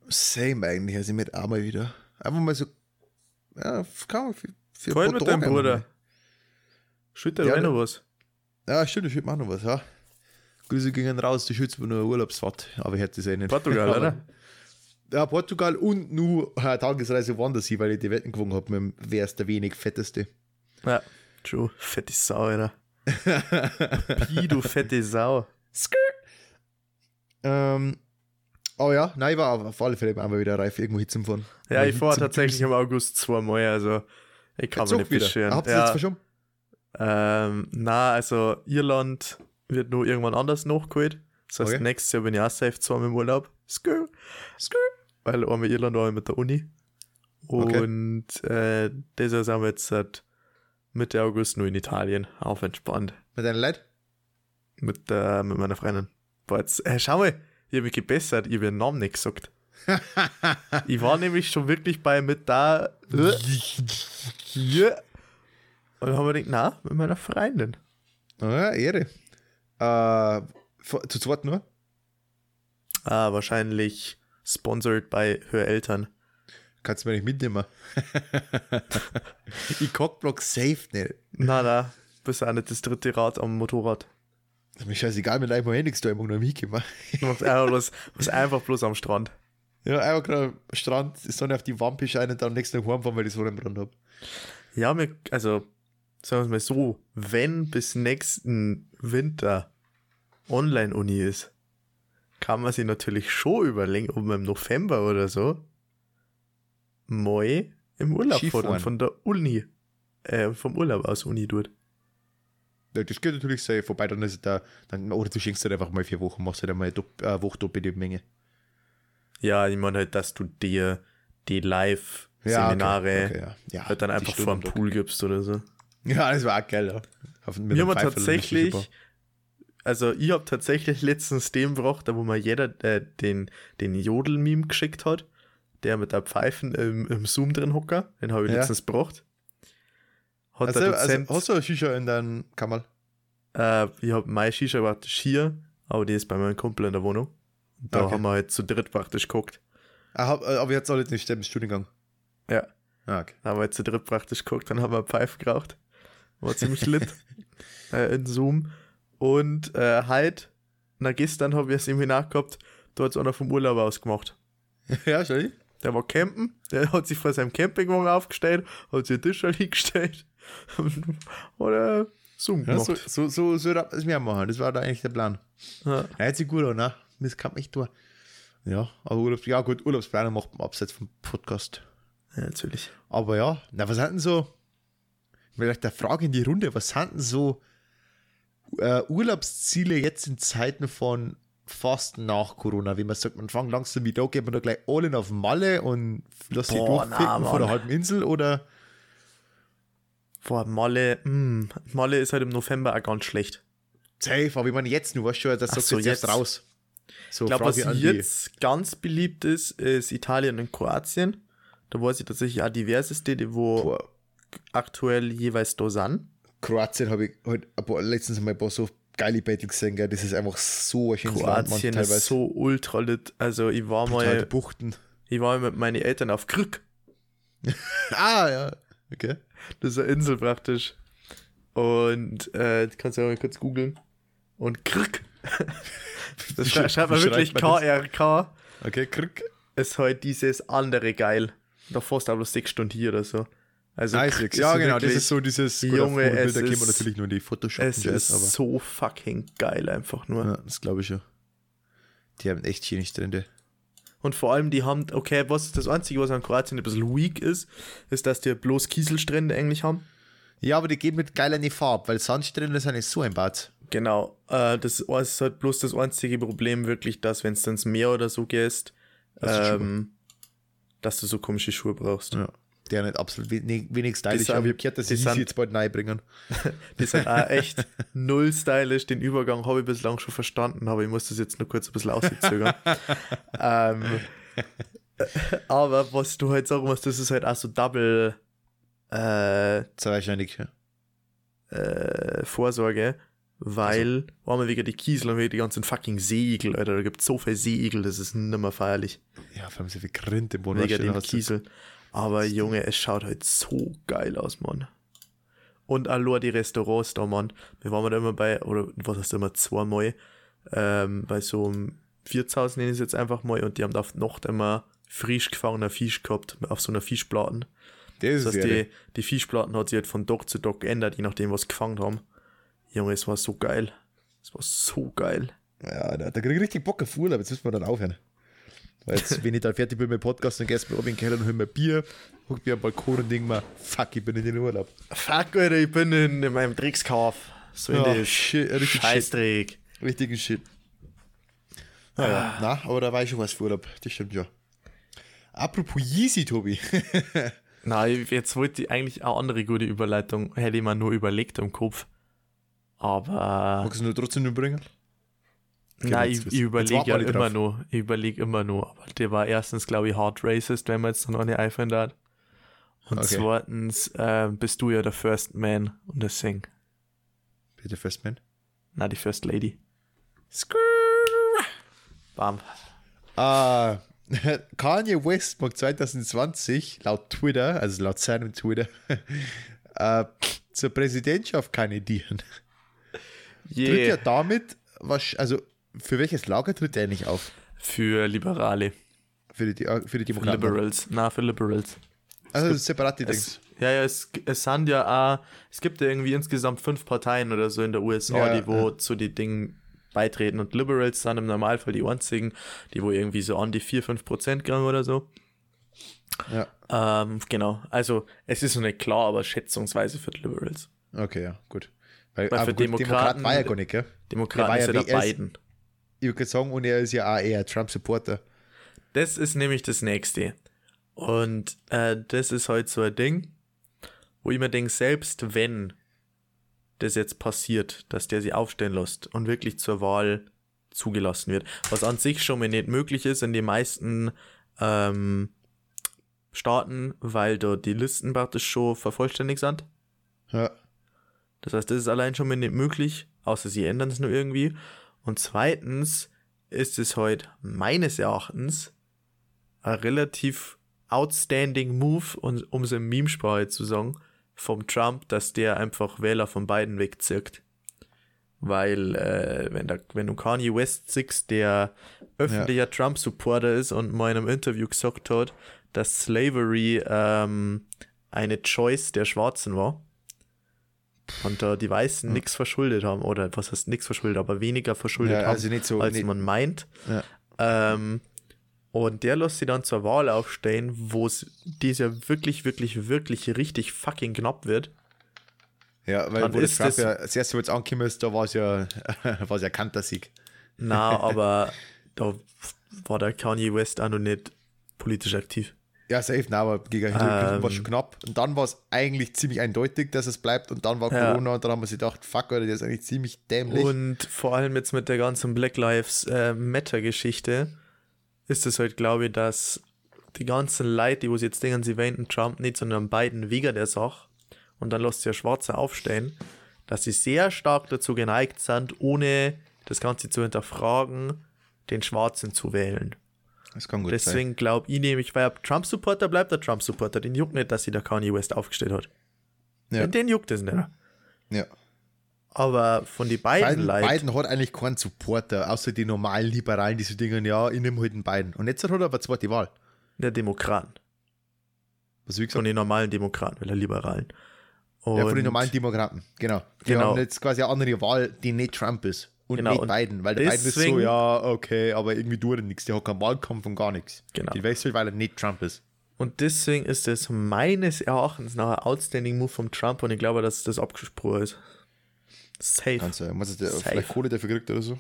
Same eigentlich, also ich möchte auch mal wieder. Einfach mal so, ja, kann man für, für Vorhin mit deinem Bruder. Schütt Ja, der- noch was. mal. Ja, stimmt, ich würde noch was, ja. Grüße gingen raus, die Schütze war nur eine Urlaubsfahrt, aber ich hätte es eh nicht. Portugal, [LAUGHS] oder? Ja, Portugal und nur eine Tagesreise woanders hin, weil ich die Wetten gewonnen habe, mit wer ist der wenig fetteste. Ja. True. Fette Sau, Alter. [LAUGHS] Pi, du fette Sau. Ähm, oh ja, nein, ich war auf- alle Fälle einmal wieder reif, irgendwo hin zum Fahren. Ja, ich fahre tatsächlich im August zweimal, also ich kann mich nicht beschweren. Habt ihr jetzt Ja, verschoben? ähm, na, also Irland wird nur irgendwann anders nachgeholt. Das heißt, Okay. nächstes Jahr bin ich auch safe zweimal im Urlaub. Skr, skr. Weil einmal Irland, einmal mit der Uni. Okay. Und äh, deshalb sind wir jetzt seit Mitte August nur in Italien. Auf entspannt. Mit deinen Leuten? Mit, äh, mit meiner Freundin. Boah, jetzt, äh, schau mal, ich habe mich gebessert. Ich habe ihren Namen nicht gesagt. [LAUGHS] ich war nämlich schon wirklich bei mit da. Ja. Und dann haben wir gedacht, na, mit meiner Freundin. Ah, Ehre. Äh, zu zweit nur? Ah, wahrscheinlich sponsored bei Höreltern. Kannst du mir nicht mitnehmen. [LAUGHS] ich Cockblock safe nicht. Na, na, bist auch nicht das dritte Rad am Motorrad. Ist mir scheißegal, mit einem nichts da, mag noch mitgehen. Du [LAUGHS] machst einfach bloß, was einfach bloß am Strand. Ja, einfach gerade am Strand, die Sonne auf die Wampe scheint und dann am nächsten Tag heimfahren, weil ich so einen Brand habe. Ja, mir, also, sagen wir es mal so, wenn bis nächsten Winter Online-Uni ist, kann man sich natürlich schon überlegen, ob man im November oder so mal im Urlaub und von der Uni, äh, vom Urlaub aus Uni tut. Ja, das geht natürlich safe, vorbei, dann ist da, dann, oder du schenkst halt einfach mal vier Wochen, machst halt einmal eine Woche doppelte Menge. Ja, ich meine halt, dass du dir die Ja, Live-Seminare okay, okay, ja. ja. halt dann einfach vor dem. Pool gibst oder so. Ja, das war auch geil, ja. Auf, mit Wir haben tatsächlich, also ich habe tatsächlich letztens den gebracht, da wo mir jeder äh, den, den Jodel-Meme geschickt hat, der mit der Pfeifen im, im Zoom drin hocker, den habe ich Ja. letztens gebracht. Hat Also, der also, Dozent, hast du eine Shisha in deinem Kammer? äh, ich habe meine Shisha praktisch hier, aber die ist bei meinem Kumpel in der Wohnung. Da Okay. haben wir halt zu dritt praktisch geguckt. Ah, hab- äh, aber jetzt alle nicht im Studiengang. Ja. Ah, okay. Da haben wir halt zu dritt praktisch geguckt, dann haben wir Pfeife geraucht. War ziemlich lit. [LAUGHS] äh, in Zoom. Und äh, halt, na gestern habe ich ein Seminar gehabt, da hat es einer vom Urlaub aus gemacht. [LAUGHS] ja, schau. Der war campen, der hat sich vor seinem Campingwagen aufgestellt, hat sich einen Tisch [LAUGHS] hingestellt [LAUGHS] äh, Zoom Ja, so, so, so, so darf es mir machen. Das war da eigentlich der Plan. Ja. Ja, jetzt sieht gut aus, ne? Das kann echt durch. Ja, aber Urlaubs ja gut, Urlaubsplanung macht man abseits vom Podcast. ja, natürlich. Aber ja, na, was denn so, vielleicht der Frage in die Runde, was denn so äh, Urlaubsziele jetzt in Zeiten von fast nach Corona, wie man sagt, man fängt langsam wieder geht man da gleich alle auf Malle und lässt sich durchficken na, von der Mann. halben Insel oder Boah, Malle, mh, Malle ist halt im November auch ganz schlecht. safe, aber ich meine jetzt nur, weißt du das Ach sagst so, jetzt, jetzt. raus. So, Ich glaube, was jetzt ganz beliebt ist, ist Italien und Kroatien. Da weiß ich tatsächlich auch diverse Städte, wo Boah, aktuell jeweils da sind. Kroatien habe ich halt ein paar, letztens mal ein paar so geile Battle gesehen, gell? das ist einfach so ein schönes Land, Kroatien ist so ultra lit. Also ich war mal, Buchten. ich war mal mit meinen Eltern auf Krück. [LAUGHS] Ah, ja, okay. Das ist eine Insel praktisch. Und äh, kannst du ja mal kurz googeln. Und Krück. [LAUGHS] Das schreibt- schreibt man wirklich? KRK. Okay, krieg. Ist halt dieses andere geil. Da fährst du aber bloß sechs Stunden hier oder so. Also Nice, ja, ist genau, das ist so dieses Junge, Bild, es da kennt man ist- natürlich nur die Photoshop Es ist aber so fucking geil einfach nur. ja, das glaube ich schon. Die haben echt schöne Strände. Und vor allem, die haben, okay, was das Einzige, was an Kroatien ein bisschen weak ist, ist, dass die bloß Kieselstrände eigentlich haben. Ja, aber die gehen mit geil in die Farbe, weil Sandstrände sind nicht so ein Bad. Genau. Äh, das ist halt bloß das einzige Problem wirklich, dass wenn du ins Meer oder so gehst, Dass du ähm, dass du so komische Schuhe brauchst. Ja. Der nicht absolut wenig, wenig stylisch, aber ich habe gehört, dass sie sie jetzt bald neu bringen. [LAUGHS] Die sind auch echt [LAUGHS] null stylisch. Den Übergang habe ich bislang schon verstanden, aber ich muss das jetzt nur kurz ein bisschen auszögern. [LAUGHS] ähm, aber was du halt sagen musst, das ist halt auch so Double äh, wahrscheinlich, äh, Vorsorge, weil einmal wegen die Kiesel und wegen die ganzen fucking Seeigel, Alter. Da gibt es so viele Seeigel, das ist nimmer feierlich. Ja, vor allem so viel Grint im Boden. Wegen den hast du- Kiesel. Aber Junge, es schaut halt so geil aus, Mann. Und allein die Restaurants da, Mann. Wir waren da immer bei, oder was heißt immer, zweimal, ähm, bei so einem Wirtshaus, nenne ich es jetzt einfach mal, und die haben da auf Nacht immer frisch gefangener Fisch gehabt, auf so einer Fischplatten. Das Das heißt, die, die Fischplatten hat sich halt von Dock zu Dock geändert, je nachdem, was sie gefangen haben. Junge, es war so geil. Es war so geil. Ja, da, da krieg ich richtig Bock auf Urlaub. Jetzt müssen wir dann aufhören. Weil jetzt, wenn ich dann fertig bin mit dem Podcast, dann gehst du mir oben in den Keller und hol mir Bier, guck mir am Balkon und denk mir, fuck, ich bin in den Urlaub. Fuck, Alter, ich bin in, in meinem Dreckskauf. So in Ja, die shit, richtig Scheißdreck. Richtigen Shit. Naja, na, aber da weiß ich schon was für Urlaub. Das stimmt ja. Apropos Yeezy, Tobi. [LAUGHS] Na, jetzt wollte ich eigentlich eine andere gute Überleitung, hätte ich mir nur überlegt im Kopf. Aber. Magst du nur trotzdem nur Nein, jetzt ich, ich überlege ja immer drauf. nur. Ich überlege immer nur. Aber der war erstens, glaube ich, hard racist, wenn man jetzt noch eine iPhone hat. Und Okay. zweitens äh, bist du ja der First Man und deswegen. Bitte Festman. Na, die First Lady. Bam. Ah, [LAUGHS] Kanye West mag 2020 laut Twitter, also laut seinem Twitter, [LAUGHS] äh, zur Präsidentschaft kandidieren. Tritt Yeah. ja damit, was, also für welches Lager tritt er nicht auf? Für Liberale. Für die, für die Für Demokraten. Liberals. Na, für Liberals. Also das separate Dings. ja, ja, es, es sind ja auch, es gibt ja irgendwie insgesamt fünf Parteien oder so in der USA, Ja, die wo zu den Dingen beitreten und Liberals sind im Normalfall die einzigen, die wo irgendwie so an die 4-5% gegangen oder so. Ja, Ähm, genau, also es ist noch nicht klar, aber schätzungsweise für die Liberals. okay, ja, gut. Weil, Weil aber für gut, Demokrat Demokraten- war ja gar nicht, gell? Demokraten war ist ja ja der er Biden. Ich würde sagen, und er ist ja auch eher Trump-Supporter. Das ist nämlich das nächste. Und äh, das ist halt so ein Ding, wo ich mir denke, selbst wenn das jetzt passiert, dass der sie aufstellen lässt und wirklich zur Wahl zugelassen wird, was an sich schon mal nicht möglich ist in den meisten ähm, Staaten, weil da die Listen praktisch schon vervollständigt sind. Ja, Das heißt, das ist allein schon mal nicht möglich, außer sie ändern es nur irgendwie. Und zweitens ist es heute meines Erachtens ein relativ outstanding Move, um es in Memesprache zu sagen, vom Trump, dass der einfach Wähler von beiden wegzirkt. Weil, äh, wenn, der, wenn du Kanye West siehst, der öffentlicher Trump-Supporter ist und mal in einem Interview gesagt hat, dass Slavery ähm, eine Choice der Schwarzen war und da die Weißen nichts verschuldet haben, oder was heißt nichts verschuldet, aber weniger verschuldet ja haben, also nicht so. als nicht, man meint. ja. Ähm, und der lässt sie dann zur Wahl aufstellen, wo es dies ja wirklich, wirklich, wirklich richtig fucking knapp wird. ja, weil dann wo das ist Trump das- ja das erste Mal angekommen ist, da war es ja, [LAUGHS] war es ja Kantersieg. Na, [LAUGHS] aber da war der Kanye West auch noch nicht politisch aktiv. Ja, safe, nein, aber gegen Clinton Ähm. war schon knapp. Und dann war es eigentlich ziemlich eindeutig, dass es bleibt. Und dann war Ja. Corona und dann haben wir sich gedacht, fuck, Alter, der ist eigentlich ziemlich dämlich. Und vor allem jetzt mit der ganzen Black Lives äh, Matter-Geschichte ist es halt, glaube ich, dass die ganzen Leute, die wo sie jetzt denken, sie wählen Trump nicht, sondern beiden wegen der Sache und dann lässt sie ja Schwarze aufstehen, dass sie sehr stark dazu geneigt sind, ohne das Ganze zu hinterfragen, den Schwarzen zu wählen. Das kann gut sein. Deswegen glaube ich nämlich, weil er Trump-Supporter bleibt, der Trump-Supporter. Den juckt nicht, dass sie der Kanye West aufgestellt hat. Ja. Den juckt es nicht. Ja. Aber von den beiden, Biden, Leuten. Biden hat eigentlich keinen Supporter, außer die normalen Liberalen, die so denken, ja, ich nehme halt den Biden. Und jetzt hat er aber zweite Wahl. Der Demokraten. Was wie Von gesagt, den normalen Demokraten, weil der Liberalen. Und ja, von den normalen Demokraten. Genau. Die Genau. haben jetzt quasi eine andere Wahl, die nicht Trump ist. Und Genau, nicht und Biden. Weil der Biden ist so, ja, okay, aber irgendwie tut er nichts. Der hat keinen Wahlkampf und gar nichts. Genau. Die wechselt, weil er nicht Trump ist. Und deswegen ist es meines Erachtens nach ein outstanding Move vom Trump und ich glaube, dass das abgesprochen ist. Safe. Kannst du, muss der Safe. vielleicht Kohle dafür kriegt oder so?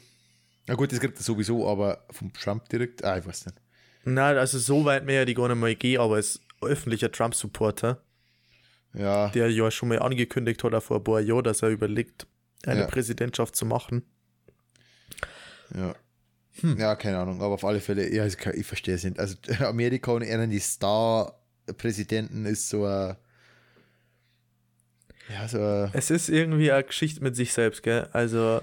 Na gut, das kriegt er sowieso, aber vom Trump direkt, ah, ich weiß nicht. Na, also so weit mehr die gar nicht mal gehen, aber als öffentlicher Trump-Supporter, Ja, der ja schon mal angekündigt hat, vor ein paar Jahren, dass er überlegt, eine Ja. Präsidentschaft zu machen. Ja. Hm. Ja, keine Ahnung, aber auf alle Fälle, ja, ich, verstehe es nicht. Also [LAUGHS] Amerika und einer die Star-Präsidenten ist so ein, ja, so ein, Es ist irgendwie eine Geschichte mit sich selbst, gell? Also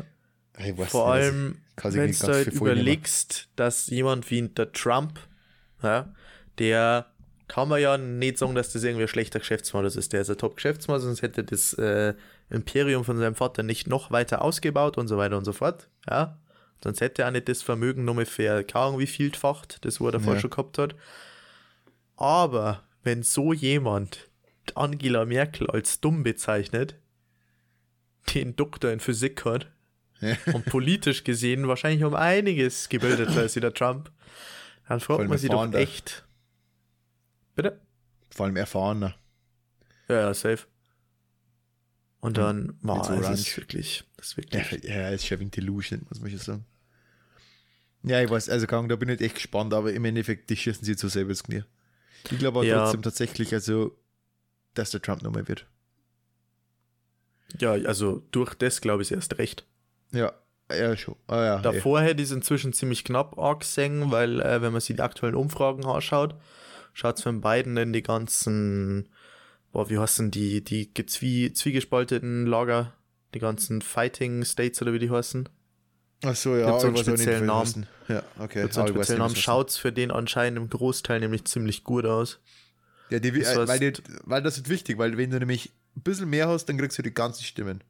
vor nicht, allem, wenn du halt überlegst, dass jemand wie der Trump, ja, der kann man ja nicht sagen, dass das irgendwie ein schlechter Geschäftsmann ist. Der ist ein Top-Geschäftsmann, sonst hätte das äh, Imperium von seinem Vater nicht noch weiter ausgebaut und so weiter und so fort. Ja, sonst hätte er auch nicht das Vermögen nochmal für Ahnung wie vielfacht, das wo er davor Ja. schon gehabt hat. Aber wenn so jemand Angela Merkel als dumm bezeichnet, den Doktor in Physik hat Ja. [LAUGHS] und politisch gesehen wahrscheinlich um einiges gebildeter als der Trump, dann fragt allem man sich doch echt. Bitte? Vor allem erfahrener. Ja, ja, safe. Und dann, wow, so es ist wirklich, das ist Ja, wirklich. ja, ist schon ein Delusion, muss man schon sagen. Ja, ich weiß, also Gang, da bin ich echt gespannt, aber im Endeffekt, die schießen sie zu selber ins Knie. Ich glaube aber Ja. trotzdem tatsächlich, also, dass der Trump nochmal wird. Ja, also durch das glaube ich erst recht. Ja, ja, schon. Ah, ja, ey. Davor hätte ich es inzwischen ziemlich knapp angesehen, weil äh, wenn man sich die aktuellen Umfragen anschaut, schaut es von beiden in die ganzen, boah, wie heißen die, die gezwie, zwiegespalteten Lager, die ganzen Fighting States oder wie die heißen. Ach so, ja, so einen speziellen Namen? Ja, okay. Mit so ich weiß speziellen Namen was das schaut es für den anscheinend im Großteil nämlich ziemlich gut aus. Ja, die, Das äh, heißt- weil, die, weil das ist wichtig, weil wenn du nämlich ein bisschen mehr hast, dann kriegst du die ganzen Stimmen.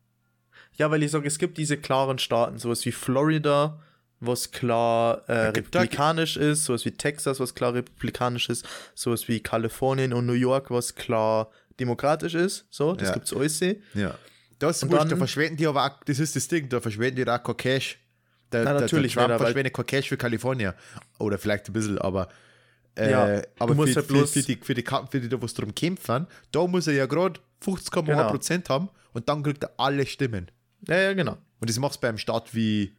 Ja, weil ich sage, es gibt diese klaren Staaten, sowas wie Florida, was klar äh, gibt republikanisch ist, sowas wie Texas, was klar republikanisch ist, sowas wie Kalifornien und New York, was klar demokratisch ist. So, das Ja. gibt's alles. Ja. Das ist Und wurscht, dann- da verschwenden die aber auch, das ist das Ding, da verschwenden die auch kein Cash. Der, Na, der, natürlich der nicht, Trump verschwendet kein Cash für Kalifornien. Oder vielleicht ein bisschen, aber. Äh, Ja, aber für, halt für, bloß- für, die, für, die, Kamp- für die, da was drum kämpfen, da muss er ja gerade 50,1% haben und dann kriegt er alle Stimmen. Ja, ja, genau. Und das machst du beim Staat wie,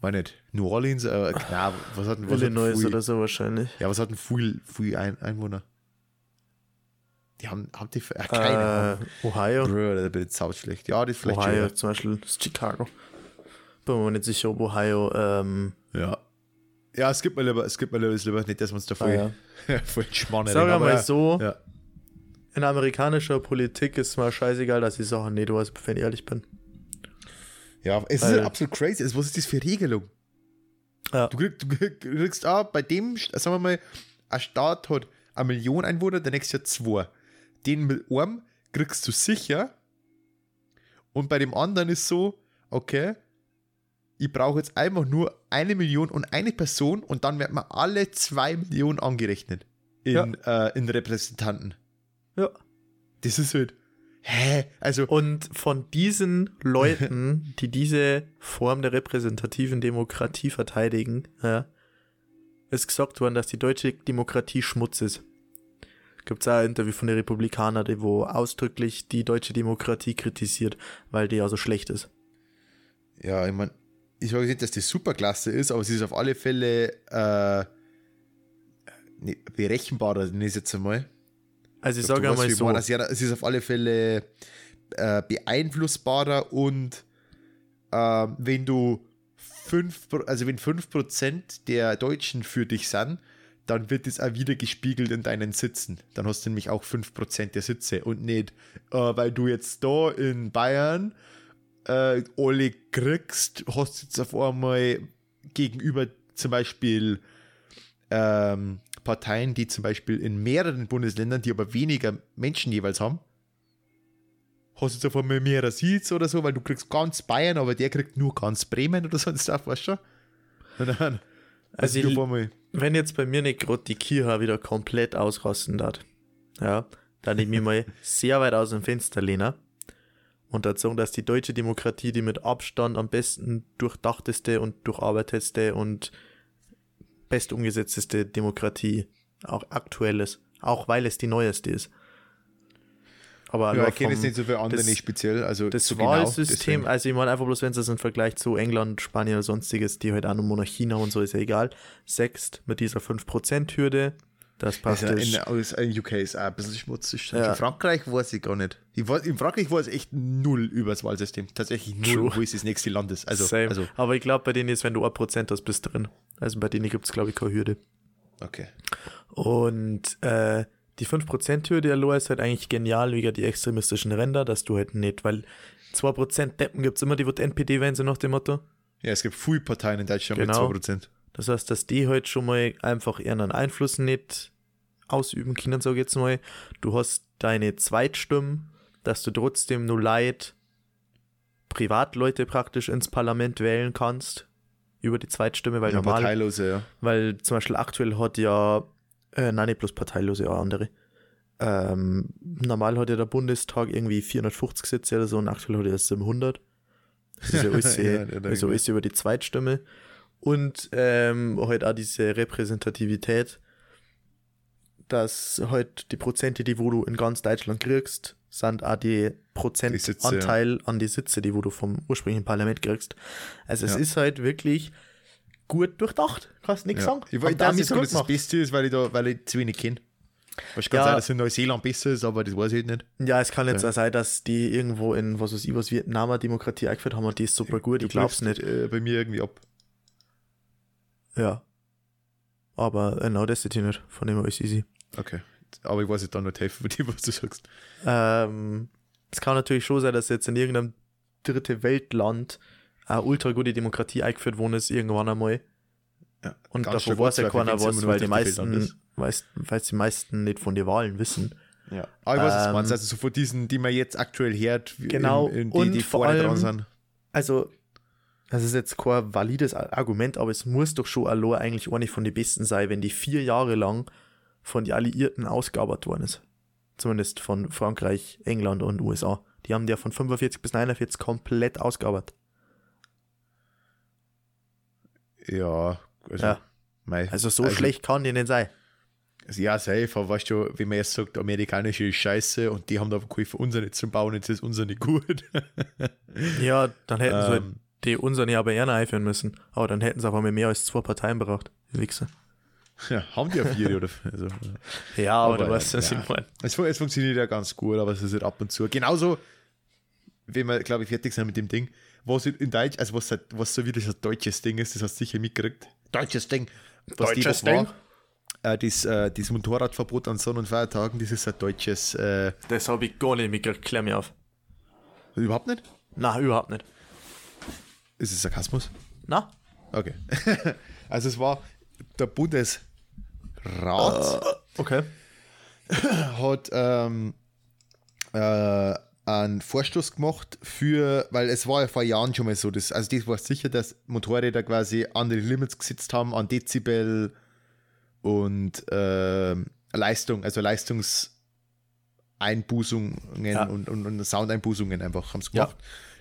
weiß nicht, New Orleans, äh, [LAUGHS] na, was hat denn, was hat viel, oder so wahrscheinlich. Ja, was hat denn viel, viel Ein Einwohner? Die haben, haben die, äh, keine. Äh, Ohio. Bro, da bin ich schlecht. Ja, das ist vielleicht Ohio schon. zum Beispiel Chicago. Bin mir nicht sicher, ob Ohio, ähm, Ja. Ja, es gibt mir lieber, es gibt mir lieber, es lieber nicht, dass wir uns da voll, Ah, [LAUGHS] voll schmannen. Sagen wir mal ja. so, Ja. in amerikanischer Politik ist mir scheißegal, dass ich Sachen nicht weiß, wenn ich ehrlich bin. ja, es Weil- ist absolut crazy. Also, was ist das für Regelung? Ja. Du kriegst, du kriegst auch bei dem, sagen wir mal, ein Staat hat eine Million Einwohner, der nächste Jahr zwei. Den mit einem kriegst du sicher. Und bei dem anderen ist so, okay, ich brauche jetzt einfach nur eine Million und eine Person und dann werden mir alle zwei Millionen angerechnet in, äh, in Repräsentanten. Ja. Das ist halt, hä? Also, Und von diesen Leuten, [LAUGHS] die diese Form der repräsentativen Demokratie verteidigen, ja, ist gesagt worden, dass die deutsche Demokratie Schmutz ist. Gibt es auch ein Interview von den Republikanern, die wo ausdrücklich die deutsche Demokratie kritisiert, weil die ja so schlecht ist. ja, ich meine, ich sage nicht, dass das superklasse ist, aber es ist auf alle Fälle äh, berechenbarer, nenne ich es jetzt einmal. Also ich sage einmal so. Also, ja, es ist auf alle Fälle äh, beeinflussbarer und äh, wenn du 5, also wenn 5% der Deutschen für dich sind, dann wird es auch wieder gespiegelt in deinen Sitzen. Dann hast du nämlich auch 5% der Sitze und nicht, äh, weil du jetzt da in Bayern äh, alle kriegst, hast du jetzt auf einmal gegenüber zum Beispiel ähm, Parteien, die zum Beispiel in mehreren Bundesländern, die aber weniger Menschen jeweils haben, hast du jetzt auf einmal mehrere Seats oder so, weil du kriegst ganz Bayern, aber der kriegt nur ganz Bremen oder so, das darf, weißt du? Dann, Also also ich- wenn jetzt bei mir nicht gerade die Kirche wieder komplett ausrasten darf, ja, dann ich mich mal sehr weit aus dem Fenster lehnen und dazu dass die deutsche Demokratie die mit Abstand am besten durchdachteste und durcharbeitetste und best umgesetzteste Demokratie auch aktuell ist, auch weil es die neueste ist. Aber ja, nur ich kenne vom- nicht so viele andere das- nicht speziell, also das so genau, Wahlsystem, deswegen. also ich meine einfach bloß, wenn es das im Vergleich zu England, Spanien oder sonstiges, die halt auch noch Monarchien haben und so, ist ja egal, sechst mit dieser 5%-Hürde, das passt ist- in, in UK ist auch ein bisschen schmutzig. Ja. In Frankreich weiß ich gar nicht. Ich weiß, in Frankreich war es echt null über das Wahlsystem. Tatsächlich null, True. wo ist das nächste Land ist. Also, Same. also Aber ich glaube, bei denen ist, wenn du 1% hast, bist du drin. Also bei denen gibt es, glaube ich, keine Hürde. okay. Und äh, die 5%-Hürde allein ist halt eigentlich genial wegen die extremistischen Ränder, dass du halt nicht, weil 2% Deppen gibt es immer, die wird NPD wählen, so nach dem Motto. Ja, es gibt viele Parteien in Deutschland Genau. mit 2%. Das heißt, dass die halt schon mal einfach ihren Einfluss nicht ausüben können, sag ich jetzt mal. Du hast deine Zweitstimmen, dass du trotzdem nur Leid Privatleute praktisch ins Parlament wählen kannst. Über die Zweitstimme, weil Ja, normal, Parteilose, ja. weil zum Beispiel aktuell hat ja, äh, nein, nicht bloß Parteilose, auch andere. Ähm, normal hat ja der Bundestag irgendwie 450 Sitze oder so und aktuell hat er erst 700. Das ist ja [LAUGHS] alles, Ja, ja, also alles über die Zweitstimme. Und ähm, halt auch diese Repräsentativität, dass halt die Prozente, die wo du in ganz Deutschland kriegst, sind auch die Prozentanteil an die Sitze, die wo du vom ursprünglichen Parlament kriegst. Also es Ja. ist halt wirklich gut durchdacht. Kannst nichts Ja. sagen. Ich, ich gut dass das gemacht. Beste ist, weil ich, da, weil ich zu wenig kenne. Es kann Ja. sein, dass in Neuseeland besser ist, aber das weiß ich nicht. Ja, es kann jetzt Ja. auch sein, dass die irgendwo in, was weiß ich, was Vietnam eine Demokratie eingeführt haben und die ist super gut. Ich glaub's Läuft, nicht. Äh, bei mir irgendwie ab. Ja. Aber äh, no, das ist nicht. Von dem ist easy. Okay. Aber ich weiß nicht dann nicht helfen, von dem, was du sagst. Ähm, es kann natürlich schon sein, dass jetzt in irgendeinem dritte Weltland eine ultra gute Demokratie eingeführt worden ist, irgendwann einmal. Ja, Und davon weiß ja keiner was, weil die meisten, weiß, weil die meisten nicht von den Wahlen wissen. Ja. Aber ich weiß, was du Ähm, meinst. Also so von diesen, die man jetzt aktuell hört, wie- Genau. in, in die, Und die vor vorne dran allem- sind. Also, das ist jetzt kein valides Argument, aber es muss doch schon allein eigentlich eine von den besten sein, wenn die vier Jahre lang von den Alliierten ausgearbeitet worden ist. Zumindest von Frankreich, England und USA. Die haben die ja von 45 bis 49 komplett ausgearbeitet. Ja, also, Ja. mei. Also so Also- schlecht kann die nicht sein. Ja, safe, aber weißt du, wie man jetzt sagt, amerikanische scheiße und die haben da geholfen, unser nicht zu bauen, jetzt ist unser nicht gut. Ja, dann hätten sie halt ähm, die unseren ja aber eher einführen müssen. Aber dann hätten sie einmal mehr als zwei Parteien braucht. Die Wichser. ja, haben die ja vier oder [LAUGHS] also, ja. Ja, aber, Aber du weißt, was ja. ich meine. es, es funktioniert ja ganz gut, aber es ist halt ab und zu. Genauso, wenn wir, glaube ich, fertig sind mit dem Ding, was in Deutsch, also was, halt- was so wieder so ein deutsches Ding ist, das hast du sicher mitgekriegt. Deutsches Ding. Was die Deutsches Woche Ding? War, äh, das, äh, das Motorradverbot an Sonn- und Feiertagen, das ist ein deutsches, äh, Das habe ich gar nicht mitgekriegt. Klär mich auf. überhaupt nicht? Na, überhaupt nicht. Ist es Sarkasmus? Na? Okay. [LAUGHS] also es war der Bundesrat Okay. hat ähm, äh, einen Vorstoß gemacht für, weil es war ja vor Jahren schon mal so, das, also das war sicher, dass Motorräder quasi andere Limits gesetzt haben an Dezibel und ähm, Leistung, also Leistungseinbußungen Ja. und, und, und Soundeinbußungen einfach haben sie Ja.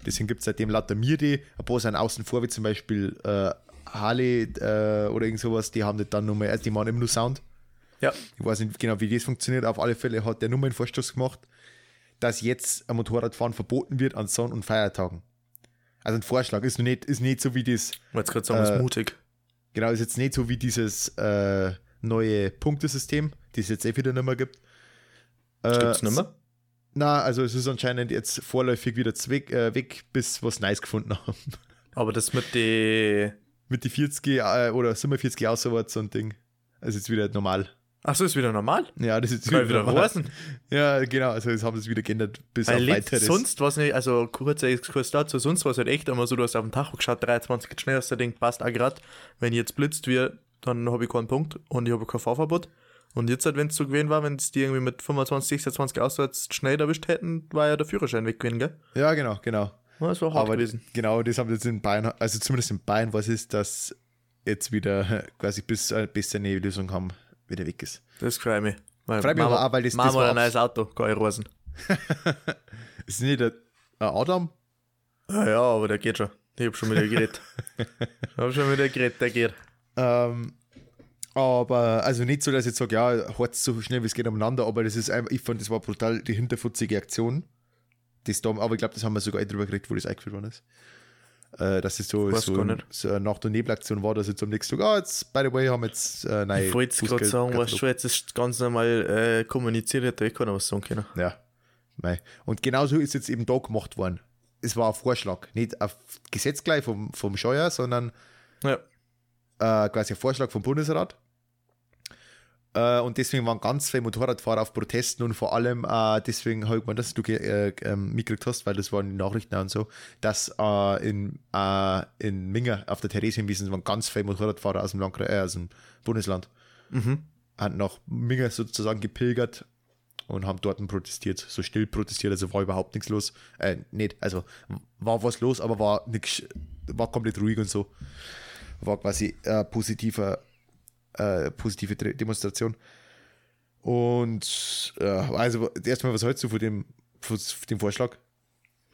Deswegen gibt es seitdem lauter Mirde, ein paar sind außen vor, wie zum Beispiel äh, Harley äh, oder irgend sowas, die haben das dann nochmal, also die machen immer nur Sound. Ja. Ich weiß nicht genau, wie das funktioniert. Auf alle Fälle hat der nur einen Vorstoß gemacht, dass jetzt ein Motorradfahren verboten wird an Sonn- und Feiertagen. Also ein Vorschlag ist nicht, ist nicht so wie das, Ich wollte gerade sagen, Äh, ist mutig. genau, ist jetzt nicht so wie dieses äh, neue Punktesystem, das es jetzt eh wieder nicht mehr gibt. Äh, Gibt's nicht mehr? Na, also es ist anscheinend jetzt vorläufig wieder weg, äh, weg bis was Nice gefunden haben. Aber das mit den. Mit die 40 äh, oder 47 auswärts so ein Ding. Also jetzt wieder normal. Achso, ist wieder normal? Ja, das ist Soll wieder normal. Ja, genau, also jetzt haben sie es wieder geändert bis Weil auf weiteres. sonst was nicht, also kurzer Exkurs dazu, sonst war es halt echt immer so, du hast auf den Tacho geschaut, 23 geht schnell, hast du denkt, passt auch grad. Wenn ich jetzt blitzt wird, dann habe ich keinen Punkt und ich habe kein Fahrverbot. Und jetzt halt, wenn es so gewesen war, wenn es die irgendwie mit 25, 26 auswärts schnell erwischt hätten, war ja der Führerschein weg gewesen, gell? Ja, genau, genau. Ja, Das war hart Aber gewesen. genau, das haben jetzt in Bayern, also zumindest in Bayern, was ist, dass jetzt wieder quasi bis, äh, bis eine Lösung haben, wieder weg ist. Das freut mich. Weil Freut mich aber auch, weil das- Mama das war ein neues Auto, kann ich rasen. [LAUGHS] Ist nicht der Adam? Ja, ja, aber der geht schon. Ich hab schon wieder geredet. [LAUGHS] ich hab schon wieder geredet, der geht. Ähm, aber, also nicht so, dass ich jetzt sage, ja, hart so schnell wie es geht umeinander, aber das ist einfach, ich fand, das war brutal die hinterfutzige Aktion. Das da, aber ich glaube, das haben wir sogar eh drüber geredet, wo das eingeführt worden ist. Äh, dass es so, so, so eine Nacht- und Nebelaktion war, dass jetzt am nächsten Tag, ah, jetzt, by the way, haben wir jetzt äh, nein, Ich wollte gerade sagen, was schon jetzt ist ganz normal äh, kommuniziert, hätte ich keiner was sagen können. Ja. Mei. Und genauso ist jetzt eben da gemacht worden. Es war ein Vorschlag, nicht ein Gesetz gleich vom, vom Scheuer, sondern Ja. äh, quasi ein Vorschlag vom Bundesrat. Äh, und deswegen waren ganz viele Motorradfahrer auf Protesten und vor allem äh, deswegen habe ich gemeint, dass du äh, ähm, mitgekriegt hast, weil das waren die Nachrichten und so, dass äh, in, äh, in Minga auf der Theresienwiesen waren ganz viele Motorradfahrer aus dem, Landkreis, äh, aus dem Bundesland. Mhm. Haben nach Minga sozusagen gepilgert und haben dort protestiert, so still protestiert, also war überhaupt nichts los. Äh, nicht, also war was los, aber war nix, war komplett ruhig und so. War quasi äh, positiver, äh, positive Demonstration. Und äh, also erstmal, was hältst du von dem, von dem Vorschlag?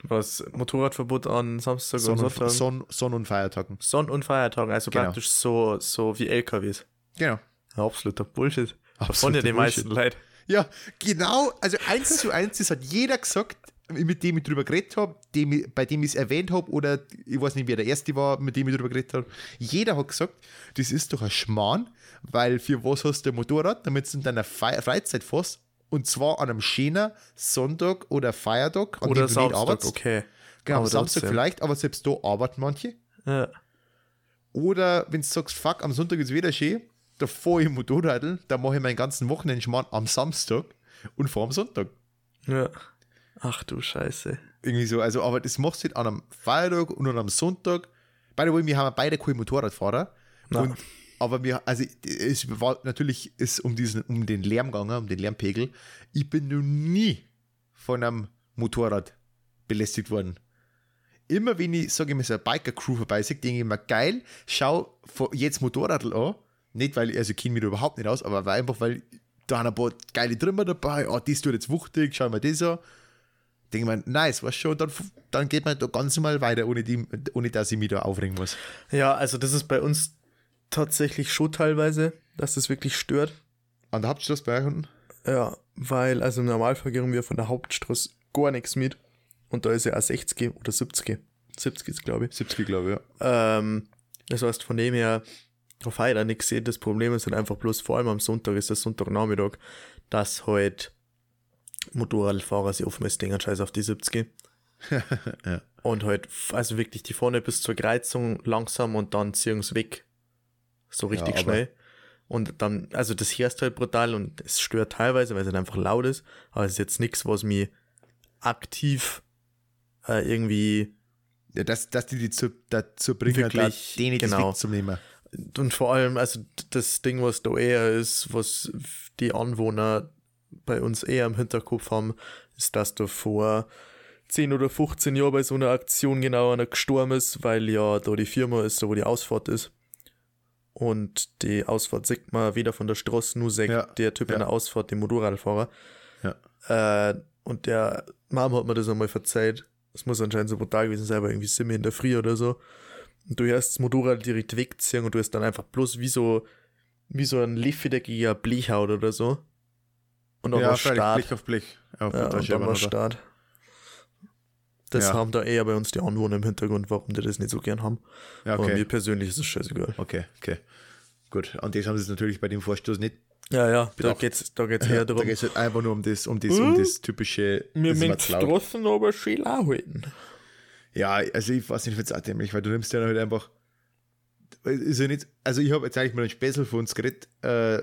Was Motorradverbot an Samstag Sonn- und Sonntag. Sonn, Sonn- und Feiertagen. Sonn- und Feiertagen, also Genau. praktisch so, so wie LKWs. Genau. Ja, absoluter Bullshit. Absoluter ja die meisten Leute. Ja, genau, also eins zu eins, das hat jeder gesagt, mit dem ich drüber geredet habe, dem, bei dem ich es erwähnt habe, oder ich weiß nicht, wer der Erste war, mit dem ich drüber geredet habe, jeder hat gesagt, das ist doch ein Schmarrn, weil für was hast du ein Motorrad, damit du in deiner Fe Freizeit fährst, und zwar an einem schönen Sonntag oder Feiertag, an Oder dem du nicht Samstag, arbeitest. okay. Genau, Aber Samstag trotzdem. vielleicht, aber selbst da arbeiten manche. Ja. Oder wenn du sagst, fuck, am Sonntag ist wieder schön, da fahre ich Motorradl, da mache ich meinen ganzen Wochenendschmarrn am Samstag und fahre am Sonntag. ja. Ach du Scheiße. Irgendwie so, also, aber das machst du halt an einem Feiertag und an einem Sonntag. By the way, wir haben beide keine Motorradfahrer. Na. Und, aber wir, also, es war natürlich ist um diesen, um den Lärm gegangen, um den Lärmpegel. Ich bin noch nie von einem Motorrad belästigt worden. Immer wenn ich, sage ich mal, so eine Biker-Crew vorbei sehe, denke ich mir, geil, schau jetzt Motorradl an. Nicht, weil ich, also ich kenne mich da überhaupt nicht aus, aber einfach, weil da haben ein paar geile Trimmer dabei, oh, das tut jetzt wuchtig, schau mal das an denke ich mir, nice, was schon, dann, dann geht man da ganz normal weiter, ohne, die, ohne dass ich mich da aufregen muss. Ja, also das ist bei uns tatsächlich schon teilweise, dass das wirklich stört. An der Hauptstraße bei euch? Ja, weil also im Normalfall gehen wir von der Hauptstraße gar nichts mit. Und da ist ja auch 60 oder 70. 70 ist, glaube ich. 70, glaube ich, ja. Ähm, das heißt, von dem her, auf heute nichts sehen. Das Problem ist halt einfach bloß, vor allem am Sonntag ist das Sonntagnachmittag, dass halt Motorradfahrer sich oftmals denken, scheiß auf die 70. [LAUGHS] Ja. Und halt, also wirklich, die vorne bis zur Kreuzung langsam und dann ziehen sie weg. So richtig aber- schnell. Und dann, also das hörst halt brutal und es stört teilweise, weil es halt einfach laut ist. Aber es ist jetzt nichts, was mich aktiv äh, irgendwie ja dass, dass die die zu, dazu bringen, Wirklich, da, denen das genau. wegzunehmen. und vor allem, also das Ding, was da eher ist, was die Anwohner bei uns eher im Hinterkopf haben, ist, dass da vor 10 oder 15 Jahren bei so einer Aktion genau einer gestorben ist, weil ja da die Firma ist, da wo die Ausfahrt ist. Und die Ausfahrt sieht man weder von der Straße, nur sieht Ja, der Typ ja. an der Ausfahrt, den Motorradfahrer. Ja. Äh, und der Mom hat mir das einmal verzeiht. Das muss anscheinend so brutal gewesen sein, weil irgendwie sind wir in der Früh oder so. Und du hörst das Motorrad direkt wegziehen und du hast dann einfach bloß wie so, wie so ein liffideckiger Blechhaut oder so. Und dann Ja, war Start. Blech auf Blech. Auf Ja, und dann war? Start. Das Ja. haben da eher bei uns die Anwohner im Hintergrund, warum die das nicht so gern haben. Ja, Aber mir okay. persönlich ist es scheißegal. Okay, okay. Gut, und das haben sie natürlich bei dem Vorstoß nicht. Ja, ja, da Bedacht. geht's, da geht's [LAUGHS] eher da darum. geht es halt einfach nur um das, um das, um Hm? das typische. Wir müssen. Straßen aber schön halten. Ja, also ich weiß nicht, ich es auch dämlich, weil du nimmst ja halt einfach. Ist ja nicht, also ich habe jetzt eigentlich mal einen Spessel von uns geredet, äh,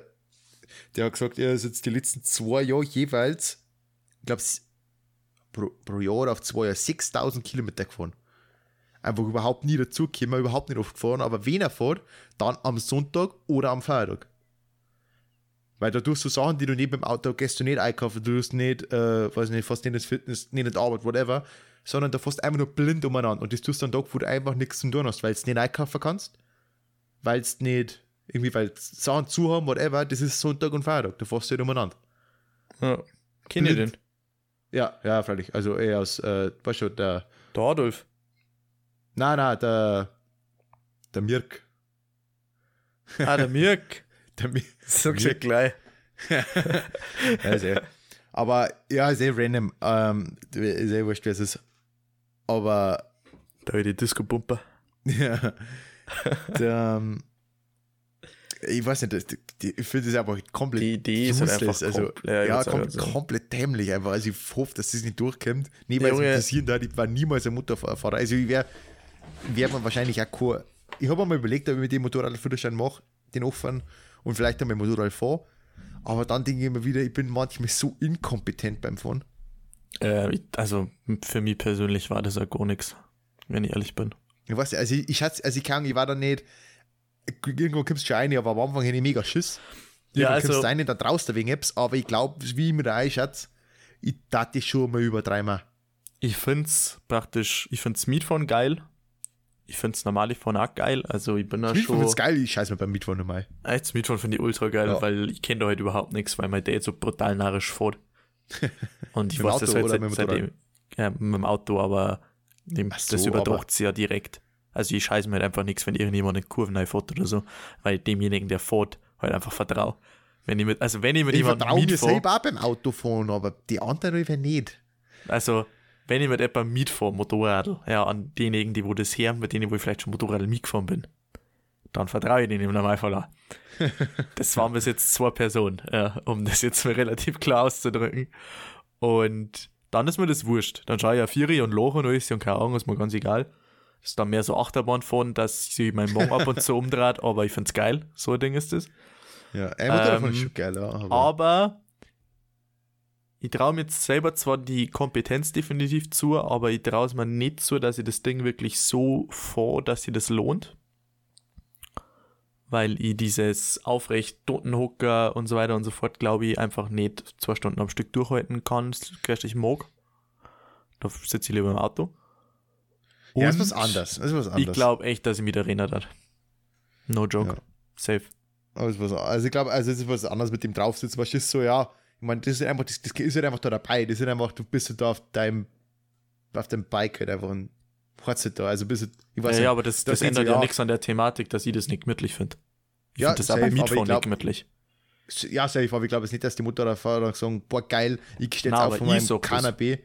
der hat gesagt, er ist jetzt die letzten zwei Jahre jeweils, ich glaube, pro, pro Jahr auf zwei Jahre 6000 Kilometer gefahren. Einfach überhaupt nie dazugekommen, überhaupt nicht oft gefahren, aber wenn er fährt, dann am Sonntag oder am Feiertag. Weil da tust du Sachen, die du nicht beim Auto gehst du nicht einkaufen, du tust nicht, äh, weiß nicht, fast nicht ins Fitness, nicht in die Arbeit, whatever, sondern da fährst einfach nur blind umeinander. Und das tust du an Tag, wo du einfach nichts zu tun hast, weil du nicht einkaufen kannst, weil es nicht, irgendwie, weil Sachen zu haben, whatever, das ist Sonntag und Feiertag, da fährst du nicht umeinander. Ja. Kenn ich den? Ja, ja, freilich. Also eher aus, äh, weißt du, der, Der Adolf. nein, nein, der, der Mirk. Ah, der Mirk. [LAUGHS] Der Mirk. Sag's [LAUGHS] ja gleich. ja, sehr. Aber ja, sehr random. Ähm, sehr wurscht, wer es ist. Aber Da die Disco-Bumper. [LAUGHS] ja, der, ähm, ich weiß nicht, das, die, ich finde das einfach komplett Die Idee ist halt einfach also, kompl- ja, ja, würd's auch kom grad sagen. komplett dämlich einfach. Also ich hoffe, dass das nicht durchkommt. Nee, weil interessieren da, ich war niemals ein Motorfahrer. Also ich wäre wär man wahrscheinlich auch kein, ich habe mir überlegt, ob ich mit dem Motorradführerschein mache, den offen und vielleicht dann mit dem Motorrad fahre. Aber dann denke ich mir wieder, ich bin manchmal so inkompetent beim Fahren. Äh, also für mich persönlich war das ja gar nichts, wenn ich ehrlich bin. Ich weiß nicht, also ich, ich, also ich kann, ich war da nicht, irgendwo kommst du schon rein, aber am Anfang hatte ich mega Schiss. Ja, Irgendwann also- kommst du rein, dann traust du wegen Apps, aber ich glaube, wie ich mir da einschätze, ich dachte schon mal über dreimal. Ich find's praktisch, ich find's Mietfahren geil. Ich find's normale Fahren auch geil. Also ich bin da Ich finde schon. es geil, ich scheiß mir beim Mietfahren nochmal. Echt, das Mietfahren finde ich ultra geil, Ja. weil ich kenne da halt überhaupt nichts, weil mein Dad so brutal narrisch fährt. [LAUGHS] Und ich weiß das Auto halt oder seit, mit dem seitdem. Ja, mit dem Auto, aber dem, Ach das so, übertragt sie ja direkt. Also ich scheiße mir halt einfach nichts, wenn irgendjemand in Kurven fährt oder so, weil ich demjenigen, der fährt, halt einfach vertraue. Wenn ich mit, also wenn ich mit Ich jemandem mitfahre, selber auch beim Autofahren, aber die anderen über nicht. also wenn ich mit jemandem mitfahre, Motorradl, ja, an denjenigen, die wo das her, mit denen, wo ich vielleicht schon Motorradl mitgefahren bin, dann vertraue ich denen im Normalfall auch. [LAUGHS] das waren bis jetzt zwei Personen, ja, um das jetzt mal relativ klar auszudrücken. Und dann ist mir das wurscht. Dann schaue ich ja Vieri und Loch und alles und keine Ahnung, ist mir ganz egal. Das ist dann mehr so Achterbahn von, dass sich mein Morgen ab und zu [LAUGHS] umdreht, aber ich finde es geil. So ein Ding ist das. Ja, Ähm, ist schon geil. Aber, Aber ich traue mir jetzt selber zwar die Kompetenz definitiv zu, aber ich traue es mir nicht zu, dass ich das Ding wirklich so fahre, dass sich das lohnt. Weil ich dieses aufrecht Totenhocker und so weiter und so fort, glaube ich, einfach nicht zwei Stunden am Stück durchhalten kann, gleich ich mag. Da sitze ich lieber im Auto. Ja, ist was Und anderes. Ist was anderes. Ich glaube echt, dass ich mich erinnert hat. No joke. Ja. Safe. Aber ist was, also ich glaube, also es ist was anderes mit dem Draufsitzen. Was ist so, ja, ich meine, das ist einfach, das, das ist halt einfach da dabei. Das ist einfach, du bist halt da auf deinem, auf dem Bike halt einfach ein Headset da. Also bist du, ich weiß ja, nicht, ja, aber das, das, das ändert ja sie nichts an der Thematik, dass ich das nicht gemütlich finde. Ich Ja, finde das auch safe, aber glaub- nicht gemütlich. ja, safe, aber ich glaube jetzt nicht, dass die Motorradfahrer sagen, boah, geil, ich stehe jetzt auf meinem das. Kanapé.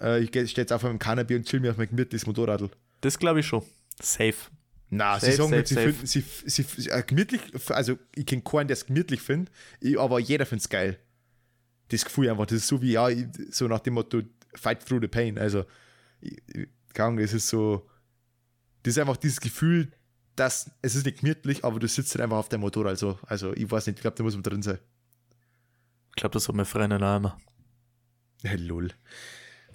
Äh, ich stehe jetzt auf meinem Kanapé und chill mir auf mein gemütliches Motorradl. Das glaube ich schon. Safe. Na, sie sagen safe, sie safe. finden, sie, sie, sie äh, gemütlich, also ich kenne keinen, der es gemütlich findet, aber jeder findet es geil. Das Gefühl einfach, das ist so wie, ja, so nach dem Motto, fight through the pain. Also, ich, ich, keine Ahnung, es ist so, das ist einfach dieses Gefühl, dass es ist nicht gemütlich, aber du sitzt halt einfach auf deinem Motorrad. Also, also ich weiß nicht, ich glaube, da muss man drin sein. Ich glaube, das hat mein Freund auch immer. Ja, lol.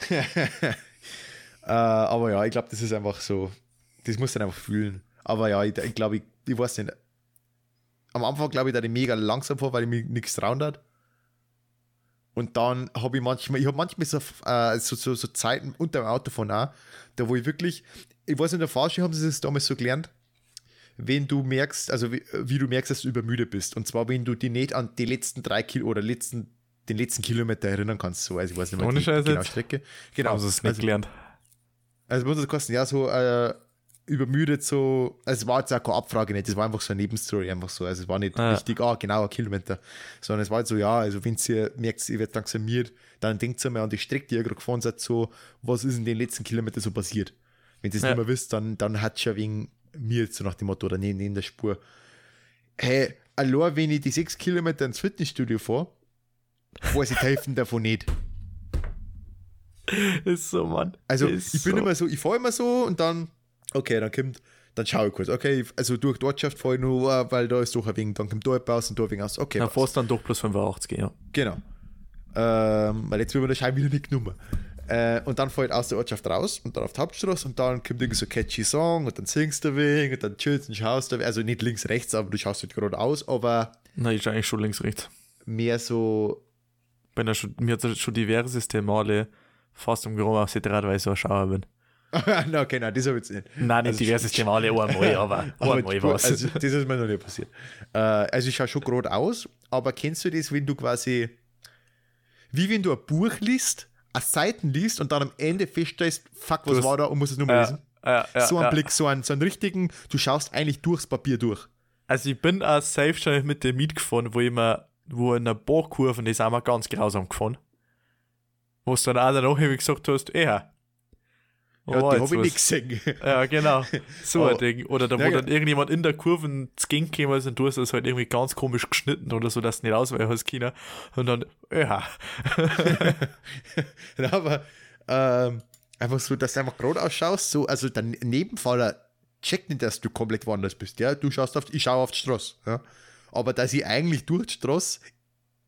[LAUGHS] äh, aber ja, ich glaube, das ist einfach so, das muss dann einfach fühlen. Aber ja, ich, ich glaube, ich, ich weiß nicht. Am Anfang glaube ich, da ich mega langsam vor, weil ich mir nichts trauen hat. Und dann habe ich manchmal, ich habe manchmal so, äh, so, so, so Zeiten unter dem Autofahren auch, da wo ich wirklich, ich weiß in der Fahrschule haben sie das damals so gelernt, wenn du merkst, also wie, wie du merkst, dass du übermüdet bist. Und zwar, wenn du dich nicht an die letzten drei Kilo oder letzten, den letzten Kilometer erinnern kannst, so, also ich weiß nicht mehr Ohne die Scheiß genaue jetzt? Strecke. Genau, sie es nicht also, gelernt. also muss das kosten, ja, so äh, übermüdet, so, also es war jetzt auch keine Abfrage nicht, das war einfach so eine Nebenstory, einfach so, also es war nicht Ja. richtig, ah, genau, ein Kilometer, sondern es war halt so, ja, also wenn ihr merkt, ihr werdet langsamiert, dann denkt ihr mal an die Strecke, die ihr gerade gefahren seid, so, was ist in den letzten Kilometern so passiert? Wenn ihr das Ja. nicht mehr wisst, dann, dann hat schon wegen mir so nach dem Motto, oder neben, neben der Spur. Hey, allein wenn ich die sechs Kilometer ins Fitnessstudio fahre, weiß ich die Hälfte davon nicht. Ist so, Mann. Also ist ich bin so. immer so, ich fahre immer so und dann, okay, dann kommt, dann schaue ich kurz, okay, also durch die Ortschaft fahre ich nur, äh, weil da ist doch ein wenig, dann kommt da ein aus und da ein wenig aus, okay, Dann fährst du dann doch plus 85, ja. genau. Ähm, weil jetzt wird mir der Schein wieder nicht genommen. Äh, und dann fahre ich aus der Ortschaft raus und dann auf die Hauptstraße und dann kommt irgendwie so ein catchy Song und dann singst du ein wenig und dann chillst und schaust du, also nicht links, rechts, aber du schaust halt geradeaus, aber Na, ist eigentlich schon links, rechts. mehr so, Bin ja schon, mir hat schon diverseste Male fast um Grom ausgedreht, weil ich so ein Schauer bin. [LAUGHS] na okay, nein, das habe ich jetzt nicht. Nein, nicht Also diverseste Male, einmal, [LAUGHS] aber einmal was. Also, das ist mir noch nicht passiert. Äh, also ich schaue schon gerade aus, aber kennst du das, wenn du quasi, wie wenn du ein Buch liest, eine Seiten liest und dann am Ende feststellst, fuck, was hast- war da und musst es nochmal lesen? ja, ja, so einen. Blick, so einen, so einen richtigen, du schaust eigentlich durchs Papier durch. Also ich bin auch safe schon mit dem mitgefahren, wo ich mir, wo in einer Bohrkurve, die sind wir ganz grausam gefahren. Wo du dann auch danach irgendwie gesagt hast, ja. Ja, Oh, die jetzt habe ich nicht gesehen. Ja, genau. [LAUGHS] So ein Oh. Ding. Oder da, wo Ja, dann ja. irgendjemand in der Kurve ins Gang gekommen ist und du hast das halt irgendwie ganz komisch geschnitten oder so, dass du nicht ausweichen hast, China. Und dann, ja. [LAUGHS] Ja, aber ähm, einfach so, dass du einfach gerade ausschaust, so, also der Nebenfahrer checkt nicht, dass du komplett woanders bist, ja, du schaust auf, ich schaue auf die Straße, ja, aber dass ich eigentlich durch die Straße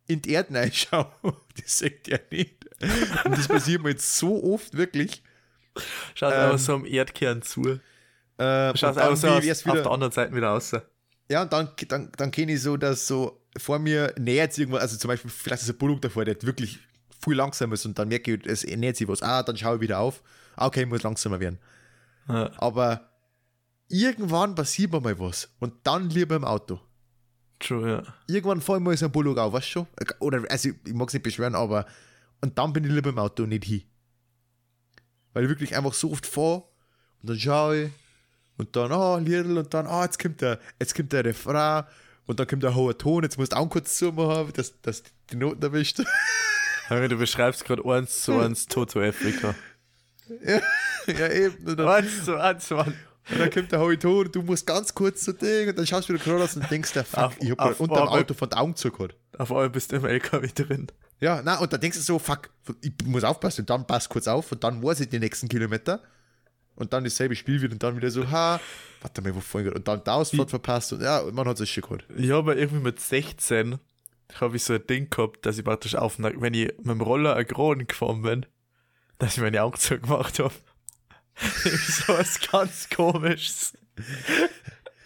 in die Erde reinschaue, [LAUGHS] das sagt er nicht. Und das passiert mir jetzt so oft, wirklich. Schaut Ähm, einfach so am Erdkern zu. Äh, Schaut einfach so wie aus, wär's auf wieder, der anderen Seite wieder raus. ja, und dann, dann, dann kenne ich so, dass so vor mir nähert sich irgendwas, also zum Beispiel, vielleicht ist ein Bullock davor, der wirklich viel langsamer ist und dann merke ich, es nähert sich was. Ah, dann schaue ich wieder auf. Ah, okay, muss langsamer werden. Ja. Aber irgendwann passiert mir mal was und dann lieber im Auto. True, ja. Irgendwann fahre ich mal so ein Bullock auf, weißt du schon? Oder, also ich mag es nicht beschweren, aber und dann bin ich lieber im Auto und nicht hin. Weil ich wirklich einfach so oft fahre und dann schaue ich und dann, ah, Lidl und dann, ah, jetzt kommt der, jetzt kommt der Refrain und dann kommt der hohe Ton, jetzt musst du auch kurz zumachen, dass, dass die Noten erwischt. [LAUGHS] Du beschreibst gerade eins zu eins Toto Afrika. [LAUGHS] ja, eben. Und dann, Eins zu eins, Mann. Und dann kommt der Howie Tor, du musst ganz kurz so Ding und dann schaust du wieder geradeaus und denkst, der fuck, Auf- ich hab auf- unter dem Auto von der Augen zugehört. Auf einmal bist du im LKW drin. Ja, na und dann denkst du so, fuck, ich muss aufpassen und dann passt kurz auf und dann weiß ich die nächsten Kilometer und dann dasselbe Spiel wieder und dann wieder so, ha, warte mal, wo vorhin und dann die Ausfahrt verpasst und ja, man hat es schon gehört. Ich habe irgendwie mit 16 habe ich so ein Ding gehabt, dass ich praktisch auf, wenn ich mit dem Roller eine Kronen gefahren bin, dass ich meine Augen zugemacht habe. [LAUGHS] So was ganz komisches.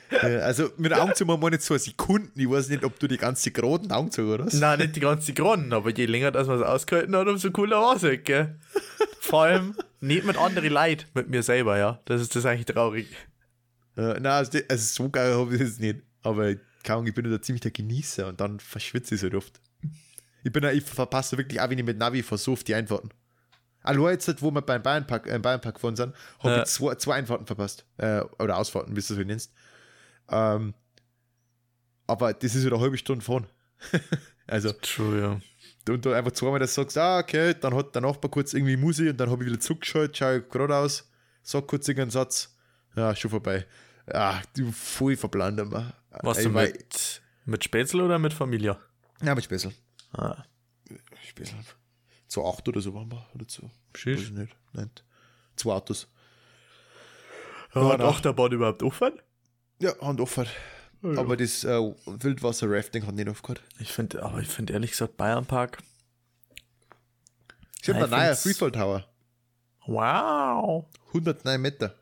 Äh, also mit Augen zu machen, nicht so Sekunden, ich weiß nicht, ob du die ganze geraden Augen zu hast. Nein, nicht die ganze Kronen, aber je länger dass man es ausgehalten hat, umso cooler war es, gell? [LAUGHS] Vor allem nicht mit anderen Leid, mit mir selber, ja. Das ist das eigentlich traurig. Äh, nein, also, also so geil habe ich es nicht. Aber keine Ahnung, ich bin da ziemlich der Genießer und dann verschwitze ich so oft. Ich bin ich verpasse wirklich auch, wenn ich mit Navi versuche, die Einfahrten. Allein jetzt, wo wir beim Bayernpark, äh, Bayernpark gefahren sind, habe Ja. ich zwei, zwei Einfahrten verpasst. Äh, oder Ausfahrten, wie du es so nennst. Ähm, aber das ist ja eine halbe Stunde fahren. [LAUGHS] also, True, ja. und du einfach zweimal das sagst, ah, okay, dann hat der Nachbar kurz irgendwie Musik und dann habe ich wieder zurückgeschaltet, schaue geradeaus, sag kurz irgendeinen Satz, ja, schon vorbei. Ja, du voll verblendet man. Warst du mit, mit Spätzle oder mit Familie? Ja, mit Spessel. Ah, Spessel. Zu acht oder so waren wir. Oder zu. Schisch. Weiß ich nicht. Nein. Zwei Autos. ja, Ja, hat. Achterbahn überhaupt offen? Ja, Hand offen. Aber das äh, Wildwasser-Rafting hat nicht aufgehört. Ich finde, aber ich finde ehrlich gesagt Bayernpark. Ich habe Ja, einen neuen Freefall Tower. Wow. 109 Meter.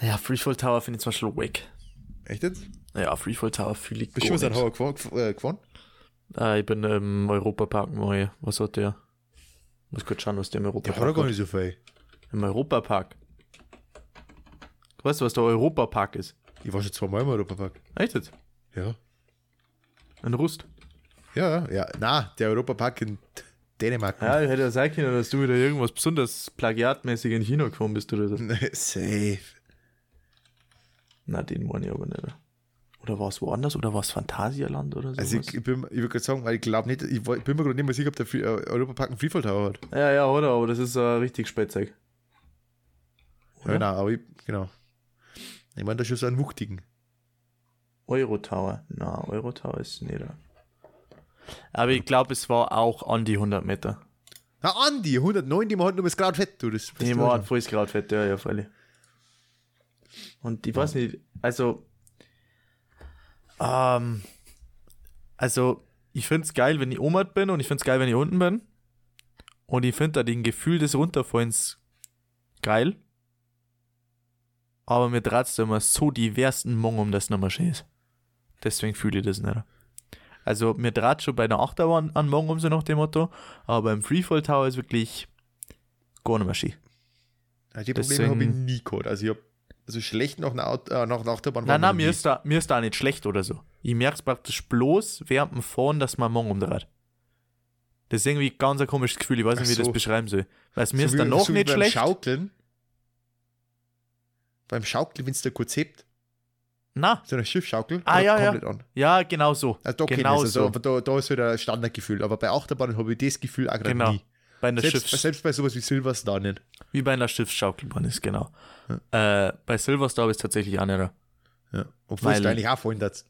Ja, Freefall Tower finde ich zum Beispiel wack. Echt jetzt? Ja, Freefall Tower fühle ich Bist du schon mal nicht. Tower gefahren? Ah, ich bin im Europapark neu. Was hat der? Muss kurz schauen, was der im Der hat Europapark ja gar nicht so viel. Im Europapark. Weißt du, was der Europapark ist? Ich war schon zweimal im Europapark. Echt jetzt? Ja. In Rust. Ja, ja. Na, der Europapark in Dänemark. Ja, ich hätte ja sagen können, dass du wieder irgendwas besonders plagiatmäßig in China gefahren bist oder so. [LAUGHS] Safe. Na, den meine ich aber nicht. Oder war es woanders? Oder war es Phantasialand oder so? Also ich, ich, bin, ich würde gerade sagen, weil ich glaube nicht, ich, ich bin mir gerade nicht mehr sicher, ob der Free- äh, Europapark einen Freefall Tower hat. ja, ja, oder? Aber das ist äh, richtig spätzig. Ja, genau, aber ich, genau. Ich meine, da ist schon so einen wuchtigen. Eurotower. Na, Eurotower ist nicht da. Aber ich glaube, es war auch an die 100 Meter. Na, Andi, 109, die man hat nur das Grad fett, du. Das, Die war volles Grad fett, ja, ja, freilich. Und ich weiß nicht, also, ähm, also, ich finde es geil, wenn ich oben bin und ich finde es geil, wenn ich unten bin. Und ich finde da den Gefühl des Runterfallens geil. Aber mir es immer so diversen Mong um das nochmal schön ist. Deswegen fühle ich das nicht. Also, mir dreht schon bei der Achterbahn an Mong um so nach dem Motto, aber beim Freefall Tower ist wirklich gar nicht mehr schön. Ja, die Probleme habe ich nie gehabt. Also ich habe also schlecht nach einer, äh, nach einer Achterbahn Nein, nein, mir ist, da, mir ist da nicht schlecht oder so. Ich merke es praktisch bloß während dem Fahren, dass man Mong umdreht. Das ist irgendwie ganz ein komisches Gefühl. Ich weiß nicht, wie ich das beschreiben soll. Weil es mir so ist wie- dann noch so nicht beim schlecht. Schaukeln. Beim Schaukeln, wenn es da kurz hebt, Na, so eine Schiffschaukel, Ah, da ja, ja. an. ja, genau so. Also da kenn genau so. also, da, da ist wieder ein Standardgefühl. Aber bei Achterbahnen habe ich das Gefühl auch gerade Genau. nie. Bei einer Selbst, Schiffs selbst bei sowas wie Silverstar nicht. wie bei einer Schiffsschaukelbahn ist, genau. Äh, bei Silverstar ist tatsächlich auch nicht. da. Ja. Obwohl es eigentlich auch fallen darf.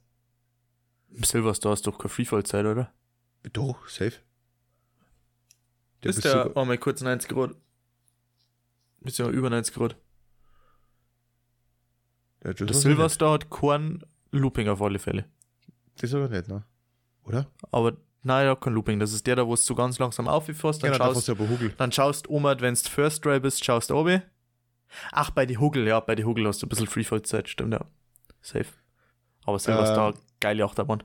Im Silverstar ist doch keine Freefall-Zeit, oder? Doch, safe. Der ist bist der, sogar- oh mal kurz 90 Grad. Ist ja über 90 Grad. Ja, das Der Silverstar hat kein Looping auf alle Fälle. Das aber nicht, ne? Oder? Aber nein, hat kein Looping. Das ist der, da wo du ganz langsam aufgefasst, dann Genau, da schaust. Dann schaust um, wenn du First Try bist, schaust oben. Ach, bei die Hugel, ja, bei die Hugel hast du ein bisschen Freefall-Zeit, stimmt, ja. Safe. Aber Silverstar, Ähm, geile Achterbahn.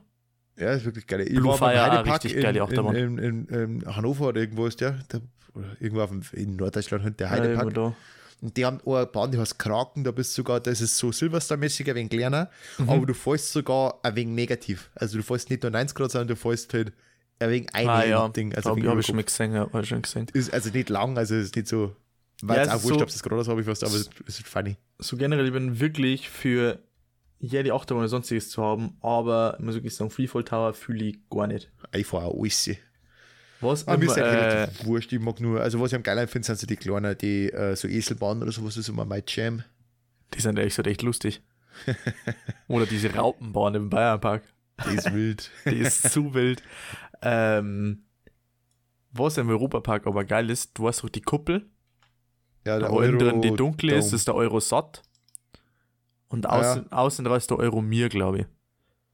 Ja, ist wirklich geil. Ich Blue war beim Fire, Heidepark richtig in, geile Achterbahn. in, in, in Hannover oder irgendwo ist der. der oder irgendwo auf dem, in Norddeutschland halt der Ja, Heidepark. da. Und die haben auch eine Bahn, die heißt Kraken, da bist du sogar, das ist so Silverstar-mäßig ein wenig kleiner, Mhm. aber du fällst sogar ein wenig negativ. Also du fällst nicht nur 90 Grad, sondern du fällst halt ein wenig ein Ah ja, Ding. also hab, ein hab wenig ich schon mal gesehen, ja, schon gesehen. ist also nicht lang, also es ist nicht so. War Ja, es auch wurscht, so- ob es gerade ist, habe ich fast, aber es es ist funny. So generell, ich bin wirklich für jede Achterbahn oder sonstiges zu haben, aber ich muss wirklich sagen, Freefall Tower fühle ich gar nicht. Ich fahre auch alles. Was? Aber mir ist eigentlich äh, relativ wurscht. Ich mag nur, also was ich am geilsten finde, sind so die kleinen, die äh, so Eselbahnen oder sowas, ist immer mein Jam. die sind ehrlich gesagt echt lustig. Oder diese Raupenbahn im Bayernpark. Die ist wild. [LAUGHS] Die ist zu wild. Ähm, was im Europapark aber geil ist, du hast doch die Kuppel, Ja, da wo innen drin die Euro dunkle ist, Dome. ist der Eurosat. Und Ah, ja. außen, außen ist der Euromir, glaube ich.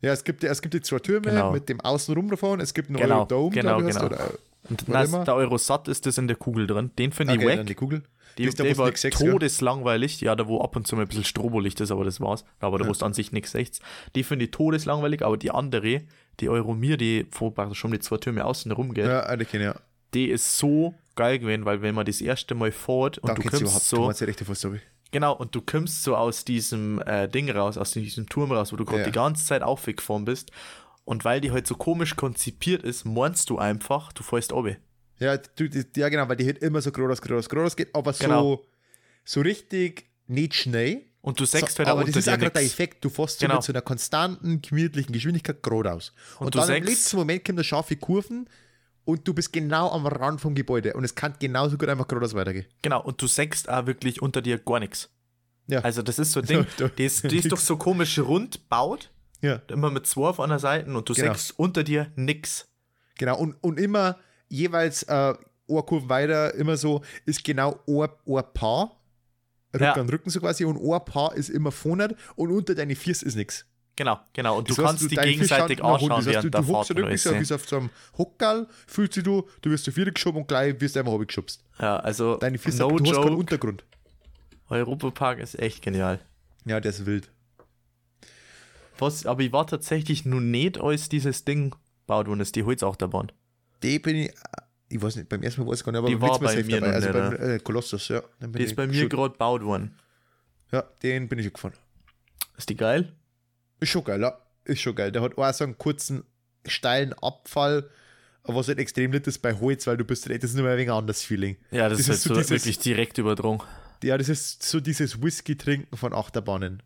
Ja, es gibt, es gibt die zwei Türme Genau. mit dem Außenrum davon. Es gibt einen Genau, Eurodome, genau, ich, genau. der, Oder, Und Warte nein, mal. der Eurosat ist das in der Kugel drin. Den finde ich okay, dann wack. die Kugel. Die, die wo's war todeslangweilig. Ja, da wo ab und zu mal ein bisschen Strobolicht ist, aber das war's. Aber da Ja. es an sich nichts rechts. Die finde ich todeslangweilig, aber die andere, die Euromir, die vor schon die zwei Türme außen rum geht, Ja, eine kenne ich, ja. die ist so geil gewesen, weil wenn man das erste Mal fährt und Da du kommst überhaupt, du so, meinst die rechte Story. Genau, und du kommst so aus diesem äh, Ding raus, aus diesem Turm raus, wo du gerade Ja. die ganze Zeit aufgefahren bist. Und weil die halt so komisch konzipiert ist, meinst du einfach, du fährst oben. Ja, du, ja, genau, weil die halt immer so geradeaus, geradeaus, geradeaus geht, aber so, Genau. so richtig nicht schnell. Und du So, sagst halt aber auch das ist auch gerade der. Effekt. Du fährst so Genau. mit so einer konstanten, gemütlichen Geschwindigkeit geradeaus. Und, Und du dann im letzten Moment kommen da scharfe Kurven und du bist genau am Rand vom Gebäude und es kann genauso gut einfach geradeaus weitergehen. Genau, und du sagst auch wirklich unter dir gar nichts. Ja. Also das ist so ein Ding, [LAUGHS] Da- die ist, die ist doch so komisch rund baut, Ja, immer mit zwei auf einer Seite und du Genau. sagst unter dir nix. genau. Und, und immer jeweils äh, Kurve weiter, immer so, ist genau ein, ein Paar. Rücken Ja. an Rücken so quasi und ein Paar ist immer vorne und unter deine Füße ist nichts. Genau, genau. Und du Das heißt, kannst die deine Füße gegenseitig anschauen Das heißt, während du, der du Fahrt. hockst und wirklich alles so, sehen. bist auf so einem Hockerl, fühlst dich du, du wirst zu viel geschoben und gleich wirst du einfach geschubst. Ja, also Deine Füße, no du hast keinen joke, Untergrund. Europapark ist echt genial. Ja, der ist wild. Was, aber ich war tatsächlich nur nicht, als dieses Ding baut worden ist, die Holzachterbahn. Die bin ich, ich weiß nicht, beim ersten Mal weiß ich gar nicht, aber Die war bei mir dabei. Also nicht, beim äh, Kolossus, ja. Die ist bei mir gerade gebaut worden. Ja, den bin ich gefahren. Ist die geil? Ist schon geil, ja. Ist schon geil. Der hat auch so einen kurzen, steilen Abfall, was halt extrem nett ist bei Holz, weil du bist, das ist nur ein wenig anderes Feeling. Ja, das, Das ist, halt ist so dieses- wirklich direkt überdrungen. Ja, das ist so dieses Whisky-Trinken von Achterbahnen.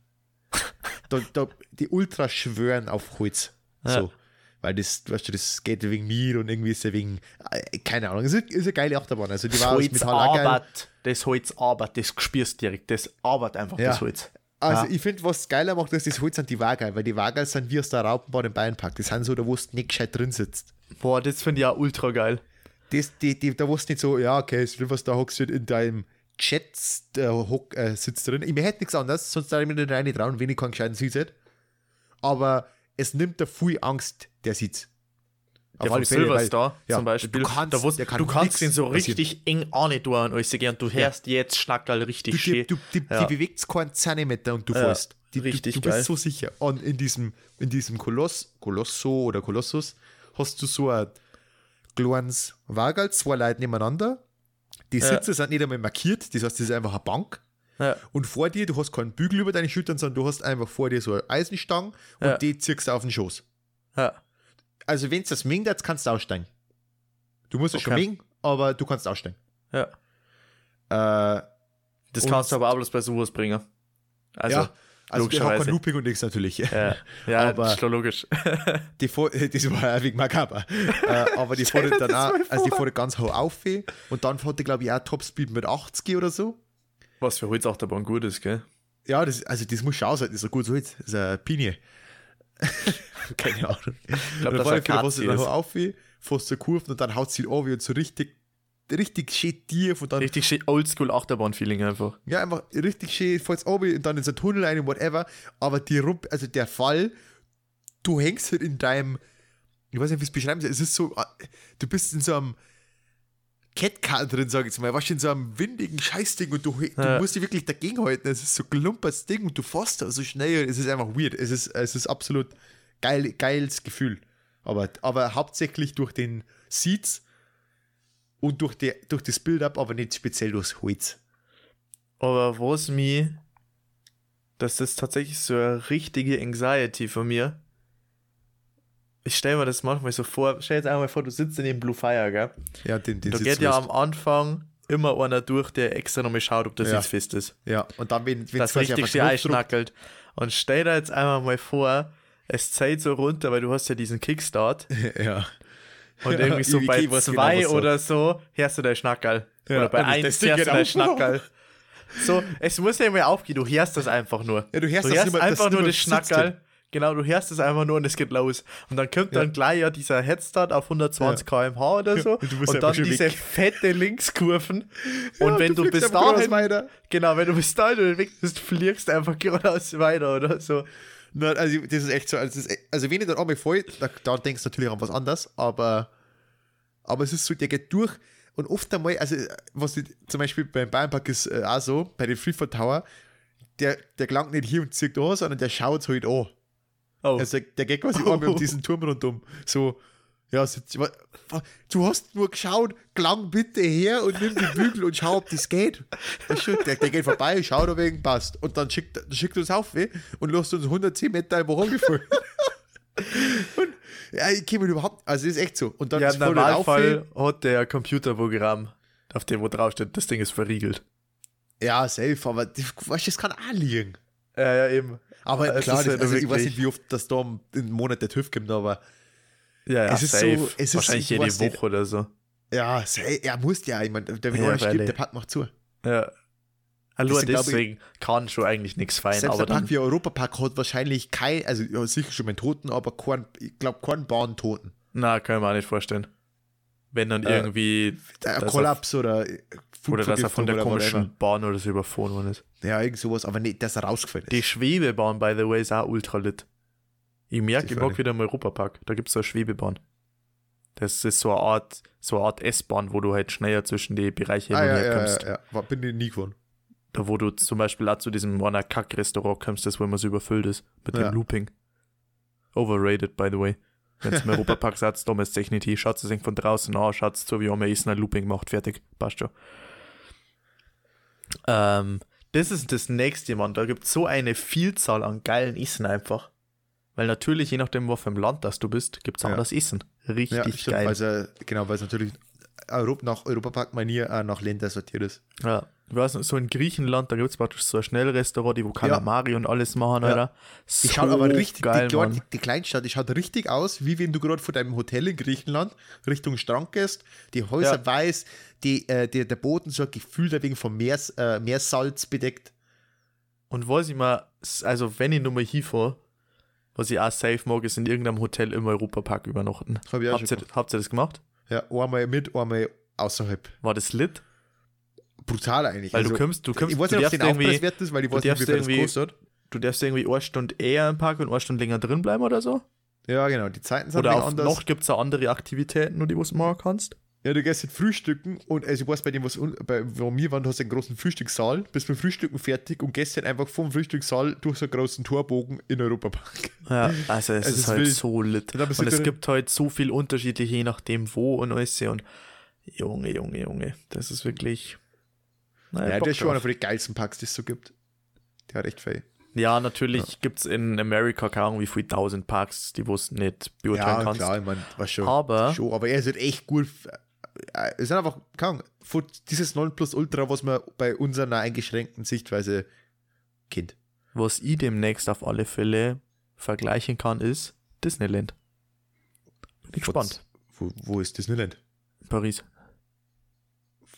[LAUGHS] da, da, die Ultras schwören auf Holz. Ja. So. Weil das, weißt du, das geht wegen mir und irgendwie ist ja wegen, äh, keine Ahnung, es ist, ist eine geile Achterbahn. Also die Das war aus Holz Metall auch geil. arbeitet, das Holz arbeitet, das spürst du direkt, das arbeitet einfach, Ja. das Holz. Also Ja. ich finde, was geiler macht, ist das Holz sind die Wageil, weil die Wageil sind wie aus der Raupenbahn im Bayernpark. Die sind so, da wo du nicht gescheit drin sitzt. Boah, das finde ich auch ultra geil. Das, die, die, da wo du nicht so, ja, okay, ist was da hockst in deinem Chat äh, hock, äh, sitzt drin. Ich hätte nichts anderes, sonst da ich mir nicht rein trauen, wenn ich keinen gescheiten Sitz hätte. Aber es nimmt da viel Angst, der Sitz. Der von weil- Silverstar ja, zum Beispiel. du kannst- da der kann du kannst den so passieren. richtig eng tun und alles gehen und du hörst jetzt Schnackerl richtig Du, schön. die, du, die, Ja. die bewegt keinen Zentimeter und du Ja, fährst. Die, richtig du, du geil. bist so sicher. Und in diesem, in diesem Koloss, Kolosso oder Kolossus hast du so ein kleines Wagerl, zwei Leute nebeneinander. Die Ja. Sitze sind nicht einmal markiert, das heißt, das ist einfach eine Bank. Ja. Und vor dir, du hast keinen Bügel über deine Schultern, sondern du hast einfach vor dir so eine Eisenstange und Ja. die ziehst du auf den Schoß. Ja. Also, wenn es das mengt, jetzt kannst du aussteigen. Du musst es schon Okay. mengen, aber du kannst aussteigen. ja. Äh, Das kannst du aber auch bloß bei sowas bringen. Also, ja, also hat logischerweise. kein Looping und nichts natürlich. ja, ja [LAUGHS] Aber- ist schon logisch. [LAUGHS] Die vor, [LAUGHS] das war ja wegen makaber. äh, aber die fährt dann auch, also die fährt ganz hoch auf und dann fährt die, glaube ich, auch Topspeed mit 80 oder so. Was für Holzachterbahn gut ist, gell? Ja, das, also das muss schon aushalten, das ist ein gutes Holz. Das ist eine Pinie. [LAUGHS] Keine Ahnung. Ich glaube, dann das fährt ist die ein fährst du dann ist. auf, fährst du Kurven und dann haut sie auf und so richtig, richtig schön tief und dann, Richtig schön Oldschool Achterbahn-Feeling einfach. ja, einfach richtig schön, fährst auf und dann in so einen Tunnel rein und whatever. Aber die Rump, also der Fall, du hängst halt in deinem, ich weiß nicht, wie es beschreiben soll, es ist so, äh, du bist in so einem Catcar drin, sag ich jetzt mal, warst in so einem windigen Scheißding und du, du Ja. musst dich wirklich dagegen halten, es ist so gelumpertes Ding und du fährst da so schnell, es ist einfach weird, es ist, es ist absolut geil, geiles Gefühl. Aber, aber hauptsächlich durch den Seats und durch, die, durch das Build-up, aber nicht speziell durchs Holz. Aber was mir, das ist tatsächlich so eine richtige Anxiety von mir. Ich stelle mir das manchmal so vor, stell jetzt einmal vor, du sitzt in dem Blue Fire, gell? Ja, den, den Da geht ja am Anfang immer einer durch, der extra nochmal schaut, ob der Ja. Sitz fest ist. Ja, und dann, wenn wenn Das richtig Knopf einschnackelt. Und stell dir jetzt einmal mal vor, es zählt so runter, weil du hast ja diesen Kickstart. [LAUGHS] Ja. Und irgendwie [LAUGHS] so Ich- bei genau, zwei so. oder so hörst du dein Schnackerl. Ja, oder bei das- eins das hörst du dein auf. Schnackerl. So, es muss ja immer aufgehen, du hörst das einfach nur. Ja, du hörst, Du dass hörst niemand- einfach dass nur das. Schnackerl. Genau, du hörst es einfach nur und es geht los. Und dann kommt Ja. dann gleich ja dieser Headstart auf 120 km/h oder so. [LAUGHS] und und dann diese weg. [LAUGHS] fette Linkskurven. Ja, und wenn du du, bis dahin, weiter. genau, wenn du bis dahin weg bist, fliegst du einfach geradeaus weiter oder so. Na, also, das ist echt so. Also, ist, echt- also wenn ich dann einmal voll, da, da denkst du natürlich an was anderes, aber, aber es ist so, der geht durch und oft einmal, also, was ich, zum Beispiel beim Bayernpark ist äh, auch so, bei den Freefall Tower, der, der gelangt nicht hier und zieht an, sondern der schaut halt an. Oh. Also, der, geht quasi einmal um [LAUGHS] diesen Turm rundum. So, ja, du hast nur geschaut, klang bitte her und nimm die Bügel und schau, ob das geht. Der, der geht vorbei, schaut, ob wegen passt. Und dann schickt, schickt uns auf weh und lässt uns 110 Meter im Woche gefallen. [LAUGHS] und ja, ich komme überhaupt, also ist echt so. Und dann ja, ist im Normalfall hat der Computerprogramm, auf dem wo draufsteht, das Ding ist verriegelt. Ja, safe, aber weißt, das kann auch liegen. Ja, ja, eben. Aber Es klar, ist das, halt also ich weiß nicht, wie oft das da im Monat der TÜV kommt, aber Ja, ja, Es ist safe. so- es ist- Wahrscheinlich ich jede Woche oder so. ja, er muss ja, ich meine, der wenn Ja, stirbt, der Park macht zu. Ja. Nur sind, glaub ich- deswegen kann schon eigentlich nichts fein, Selbst aber der Park dann. wie Europapark hat wahrscheinlich kein, also ja, sicher schon mal Toten, aber kein, ich glaube keinen Bahntoten. Na, kann ich mir auch nicht vorstellen. Wenn dann Äh, irgendwie. Der Kollaps oder er, oder dass er von der komischen whatever. Bahn oder so überfahren worden ist. Ja, irgend sowas, aber nicht, dass er rausgefallen ist. Die Schwebebahn, by the way, ist auch ultra lit. Ich merke, ich mag wieder im Europapark. Da gibt es so eine Schwebebahn. Das ist so eine Art, so eine Art S-Bahn, wo du halt schneller zwischen die Bereiche hin ah, und ja, her ja, kommst. ja, ja. War, bin ich nie gefahren. Da wo du zum Beispiel auch zu diesem einer Kack-Restaurant kommst, das wo immer so überfüllt ist. Mit Ja. dem Looping. Overrated, by the way. Wenn es im Europapark sagt, dummes Technik, schaut es von draußen an, schaut so wie man ist, ein Looping macht, fertig, passt schon. Ähm, das ist das nächste, Mann. Da gibt es so eine Vielzahl an geilen Essen einfach. Weil natürlich, je nachdem, wo für ein Land das du bist, gibt es Ja. anderes Essen. Richtig Ja, stimmt, geil. es, äh, genau, weil es natürlich Europa, nach Europapark-Manier auch nach Ländern sortiert ist. Ja, ich weiß nicht, so in Griechenland, da gibt es praktisch so ein Schnellrestaurant, die wo Kalamari und alles machen, Ja. Alter. Die So schaut aber richtig, geil, die, Mann. die, die Kleinstadt, die schaut richtig aus, wie wenn du gerade von deinem Hotel in Griechenland Richtung Strand gehst, die Häuser Ja. weiß, die, äh, die, der Boden so gefühlt wenig vom Meers, äh, Meersalz bedeckt. Und was ich mal, also wenn ich nur mal hinfahre, was ich auch safe mag, ist in irgendeinem Hotel im Europapark übernachten. Hab ich auch Habt ihr, habt ihr das gemacht? Ja, einmal mit, einmal außerhalb. War das lit? Brutal eigentlich. Weil du kommst, du kommst, ich weiß du nicht, ob es den ist, weil ich weiß nicht, wie viel das kostet. du darfst irgendwie eine Stunde eher im Park und eine Stunde länger drin bleiben oder so. Ja, genau, die Zeiten sind Oder wenig anders. Nacht gibt es auch andere Aktivitäten, nur die du machen kannst. Ja, du gehst jetzt frühstücken und also ich weiß bei dem, was bei, wo wir waren, du hast einen großen Frühstückssaal, bist beim Frühstücken fertig und gehst dann einfach vom Frühstückssaal durch so einen großen Torbogen in den Europapark. Ja, [LAUGHS] also es Es ist ist halt wild. so lit. Und Und es gibt halt so viel unterschiedliche, je nachdem wo und alles. Und Junge, Junge, Junge, das ist wirklich. Naja, Ja, der ist schon einer von den geilsten Parks, die es so gibt. Der hat echt viel. Ja, natürlich gibt's in Amerika keine Ahnung, wie viele tausend Parks, die wo es nicht beurteilen Ja, kannst. klar, ich meine, war schon. Aber- schon, aber er ist halt echt gut. äh, Es ist einfach, keine Ahnung, dieses 9 Plus Ultra, was man bei unserer eingeschränkten Sichtweise kennt. Was ich demnächst auf alle Fälle vergleichen kann, ist Disneyland. Bin ich gespannt. Wo, wo ist Disneyland? Paris.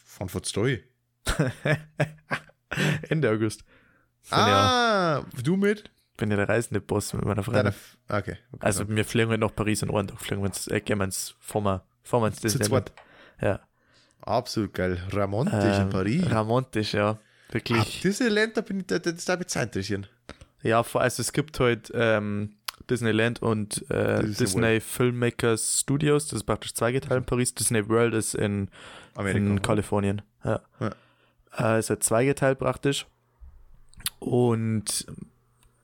Frankfurt Story. [LAUGHS] Ende August. Bin, ja, Ah, du mit? bin ja der reisende Boss mit meiner Freundin. F- okay. okay. Also wir fliegen halt nach Paris und Tag fliegen wir ins, äh, gehen wir ins, fahren wir, fahren wir ins Disneyland. Ja. Absolut geil. Ramontisch in Ähm, Paris. Romantisch, ja. Ab Wirklich. Disneyland, da bin ich, da- das darf mich interessieren. Ja, also es gibt halt ähm, Disneyland und äh, Disney Disney, Filmmakers Studios, das ist praktisch zweigeteilt in Paris. Disney World ist in, Amerika. in Kalifornien. Ja. Ja. Äh, ist halt zweigeteilt praktisch. Und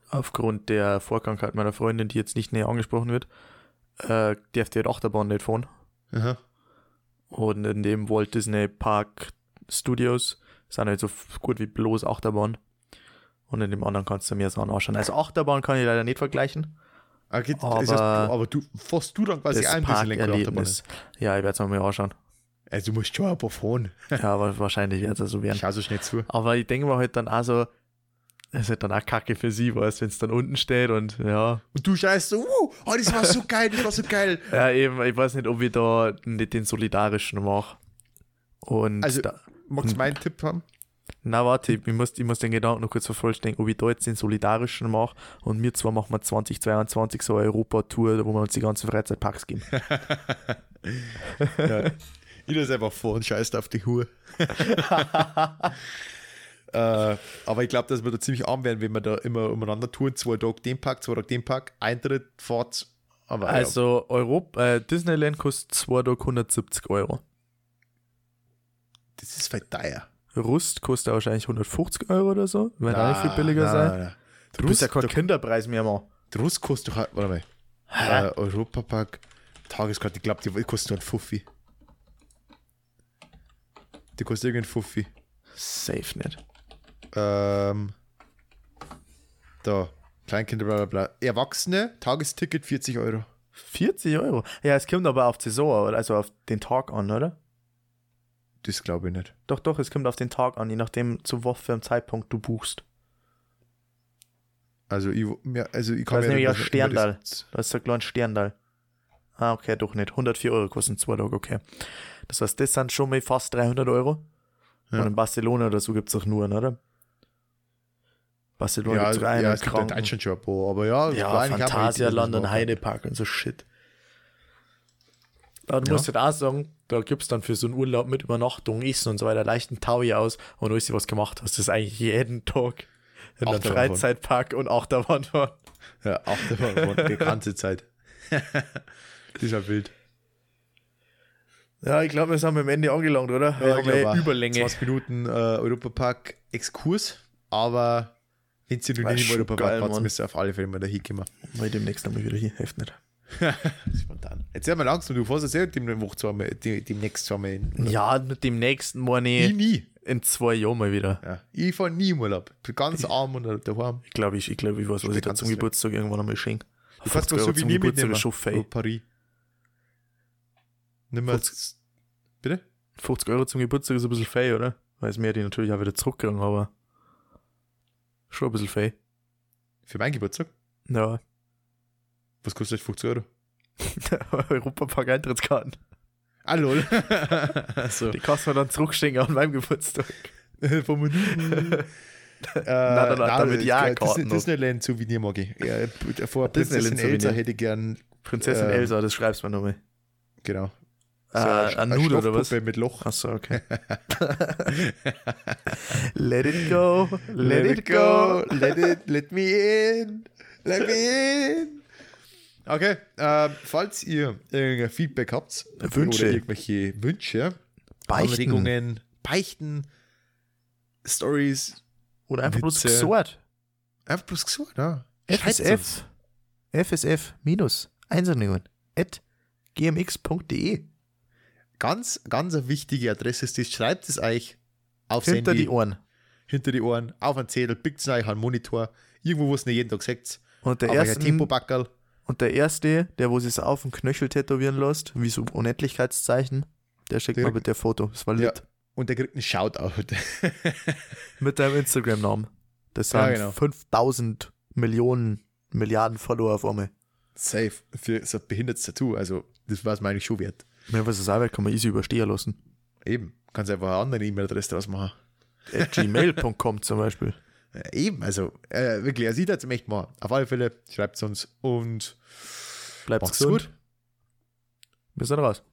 aufgrund der Vorkrankheit meiner Freundin, die jetzt nicht näher angesprochen wird, äh, darf die halt Achterbahn nicht fahren. Aha. Und in dem Walt Disney Park Studios sind halt so gut wie bloß Achterbahn. Und in dem anderen kannst du mir Sachen anschauen. Also Achterbahn kann ich leider nicht vergleichen. Okay, Aber- das heißt, aber du, fährst du dann quasi ein Disneyland gemacht, Parkerlebnis. Ja, ich werde es mir mal anschauen. Also du musst schon ein paar fahren. Ja, aber wahrscheinlich wird es so werden. Schau so schnell zu. Aber ich denke mir halt dann also, Das ist halt dann auch kacke für sie, weißt wenn es dann unten steht und ja. Und du schreist so, uh, oh, das war so geil, das war so geil. [LAUGHS] Ja, eben, ich weiß nicht, ob ich da nicht den solidarischen mache. Und Also, da, magst du meinen Tipp haben? na warte, ich muss, ich muss den Gedanken noch kurz vervollständigen, ob ich da jetzt den solidarischen mache und wir zwar machen wir 2022 so eine Europa-Tour, wo wir uns die ganzen Freizeitparks geben. [LAUGHS] [LAUGHS] Ja. Ich das einfach vor und scheißt auf die Hure. [LAUGHS] äh, aber ich glaube, dass wir da ziemlich arm werden, wenn wir da immer umeinander tun. Zwei Tage den Park, zwei Tage den Park, Eintritt, Fahrt. Aber Also Europa, äh, Disneyland kostet 2 Tage 170 Euro. ja, das ist fett teuer. Rust kostet wahrscheinlich 150 Euro oder so, wird auch nicht viel billiger sein. Du bist ja kein Kinderpreis mehr, Mann. Der Russ kostet doch, warte mal, äh, Europapark, Tageskarte, ich glaube, die kostet nur ein Fuffi. Die kostet irgendein Fuffi. Safe nicht. Ähm, da, Kleinkinder, bla bla bla. Erwachsene, Tagesticket 40 Euro. 40 Euro? Ja, es kommt aber auf die Saison, also auf den Tag an, oder? Das glaube ich nicht. Doch, doch, es kommt auf den Tag an, je nachdem, zu was für einem Zeitpunkt du buchst. Also ich, ja, also ich kann Das ist mir ein Sterndal. das- Da ist der kleine Sterndal. Ah, okay, doch nicht. 104 Euro kosten zwei Tage, okay. Das heißt, das sind schon mal fast 300 Euro. Ja. Und in Barcelona oder so gibt es auch nur, oder? Barcelona Ja, gibt es einen ja, es gibt Kranken. Deutschland schon ein paar, aber ja, Ja, Fantasia, London. Heidepark und so Shit. Du Ja. musst halt auch sagen, da gibst dann für so einen Urlaub mit Übernachtung, Essen und so weiter leicht einen Taui aus und du weißt, was gemacht hast. Das ist eigentlich jeden Tag in einem. Freizeitpark und Achterbahn fahren. Ja, Achterbahn fahren, die ganze Zeit. [LAUGHS] das ist ja ich glaube, wir sind am Ende angelangt, oder? Wir Ja, haben ich glaub auch. Überlänge. 20 Minuten äh, Europapark Exkurs, aber wenn sie noch nicht im Europapark Mann. müsst ihr auf alle Fälle mal da hinkommen. Mal demnächst einmal wieder hier, hilft nicht. [LAUGHS] Spontan. Jetzt sind wir langsam, du fährst ja sehr dem Woche zweimal, die- demnächst zweimal in. Ja, mit dem nächsten Mal Ich nicht. nie. In zwei Jahren mal wieder. Ja. Ich fahre nie im Urlaub. Bin ganz arm und daheim. Ich glaube, ich, ich, glaub, ich weiß, was ich da Bekanntes zum. Geburtstag irgendwann einmal schenke. Du kannst mal so wie nie mitnehmen. Paris. Nimm mal. 50. Bitte? 50 Euro zum Geburtstag ist ein bisschen fei, oder? Weil es mir die natürlich auch wieder zurückkriegen, aber schon ein bisschen fei. Für meinen Geburtstag? Ja, Was kostet das 50 Euro? [LAUGHS] Europapark Eintrittskarten. Ah, lol. [LAUGHS] so. Die kannst du mir dann zurückschenken an meinem Geburtstag. [LAUGHS] Vom Menü. äh, dann- damit ich- ja äh, Karten Disney, noch. Disneyland Souvenir mag ich. Ja, vor Disneyland Prinzessin Elsa hätte ich gern, Prinzessin Ähm, Elsa, das schreibst du mir nochmal. genau. Äh, eine- ein eine Nude oder was? Mit Loch. Achso, okay. [LAUGHS] let it go, let, it go. [LAUGHS] let it, let me in, let me in. Okay, ähm, falls ihr irgendein Feedback habt Wünsche. oder irgendwelche Wünsche, Beichten. Anregungen, Beichten, Stories, Oder einfach bloß Witze. gesagt. einfach bloß gesagt, ja. FSF, FSF minus Einsendungen at gmx.de. Ganz, ganz eine wichtige Adresse ist das. Schreibt es euch aufs Hinter Handy, die Ohren. hinter die Ohren, auf einen Zettel, pickt es euch an den Monitor, irgendwo, wo es nicht jeden Tag seht. Und der, erste, Tempobackerl. und der erste, der wo sich auf den Knöchel tätowieren lässt, wie so Unendlichkeitszeichen, der schickt Der- mal bitte ein Foto. Das war Ja. lit. Und der kriegt einen Shoutout. [LAUGHS] Mit deinem Instagram-Namen. Das sind Ja, genau. 5000 Millionen, Milliarden Follower auf einmal. Safe. Für so ein behindertes Tattoo. Also, das war es mir eigentlich schon wert. Mehr was es auch wert, kann man easy überstehen lassen. Eben. Kannst einfach eine andere E-Mail-Adresse draus machen. At gmail.com zum Beispiel. [LAUGHS] Eben, also, äh, wirklich, er sieht das echt mal. Auf alle Fälle, schreibt es uns und Bleibt gesund. gut. Wir sind raus.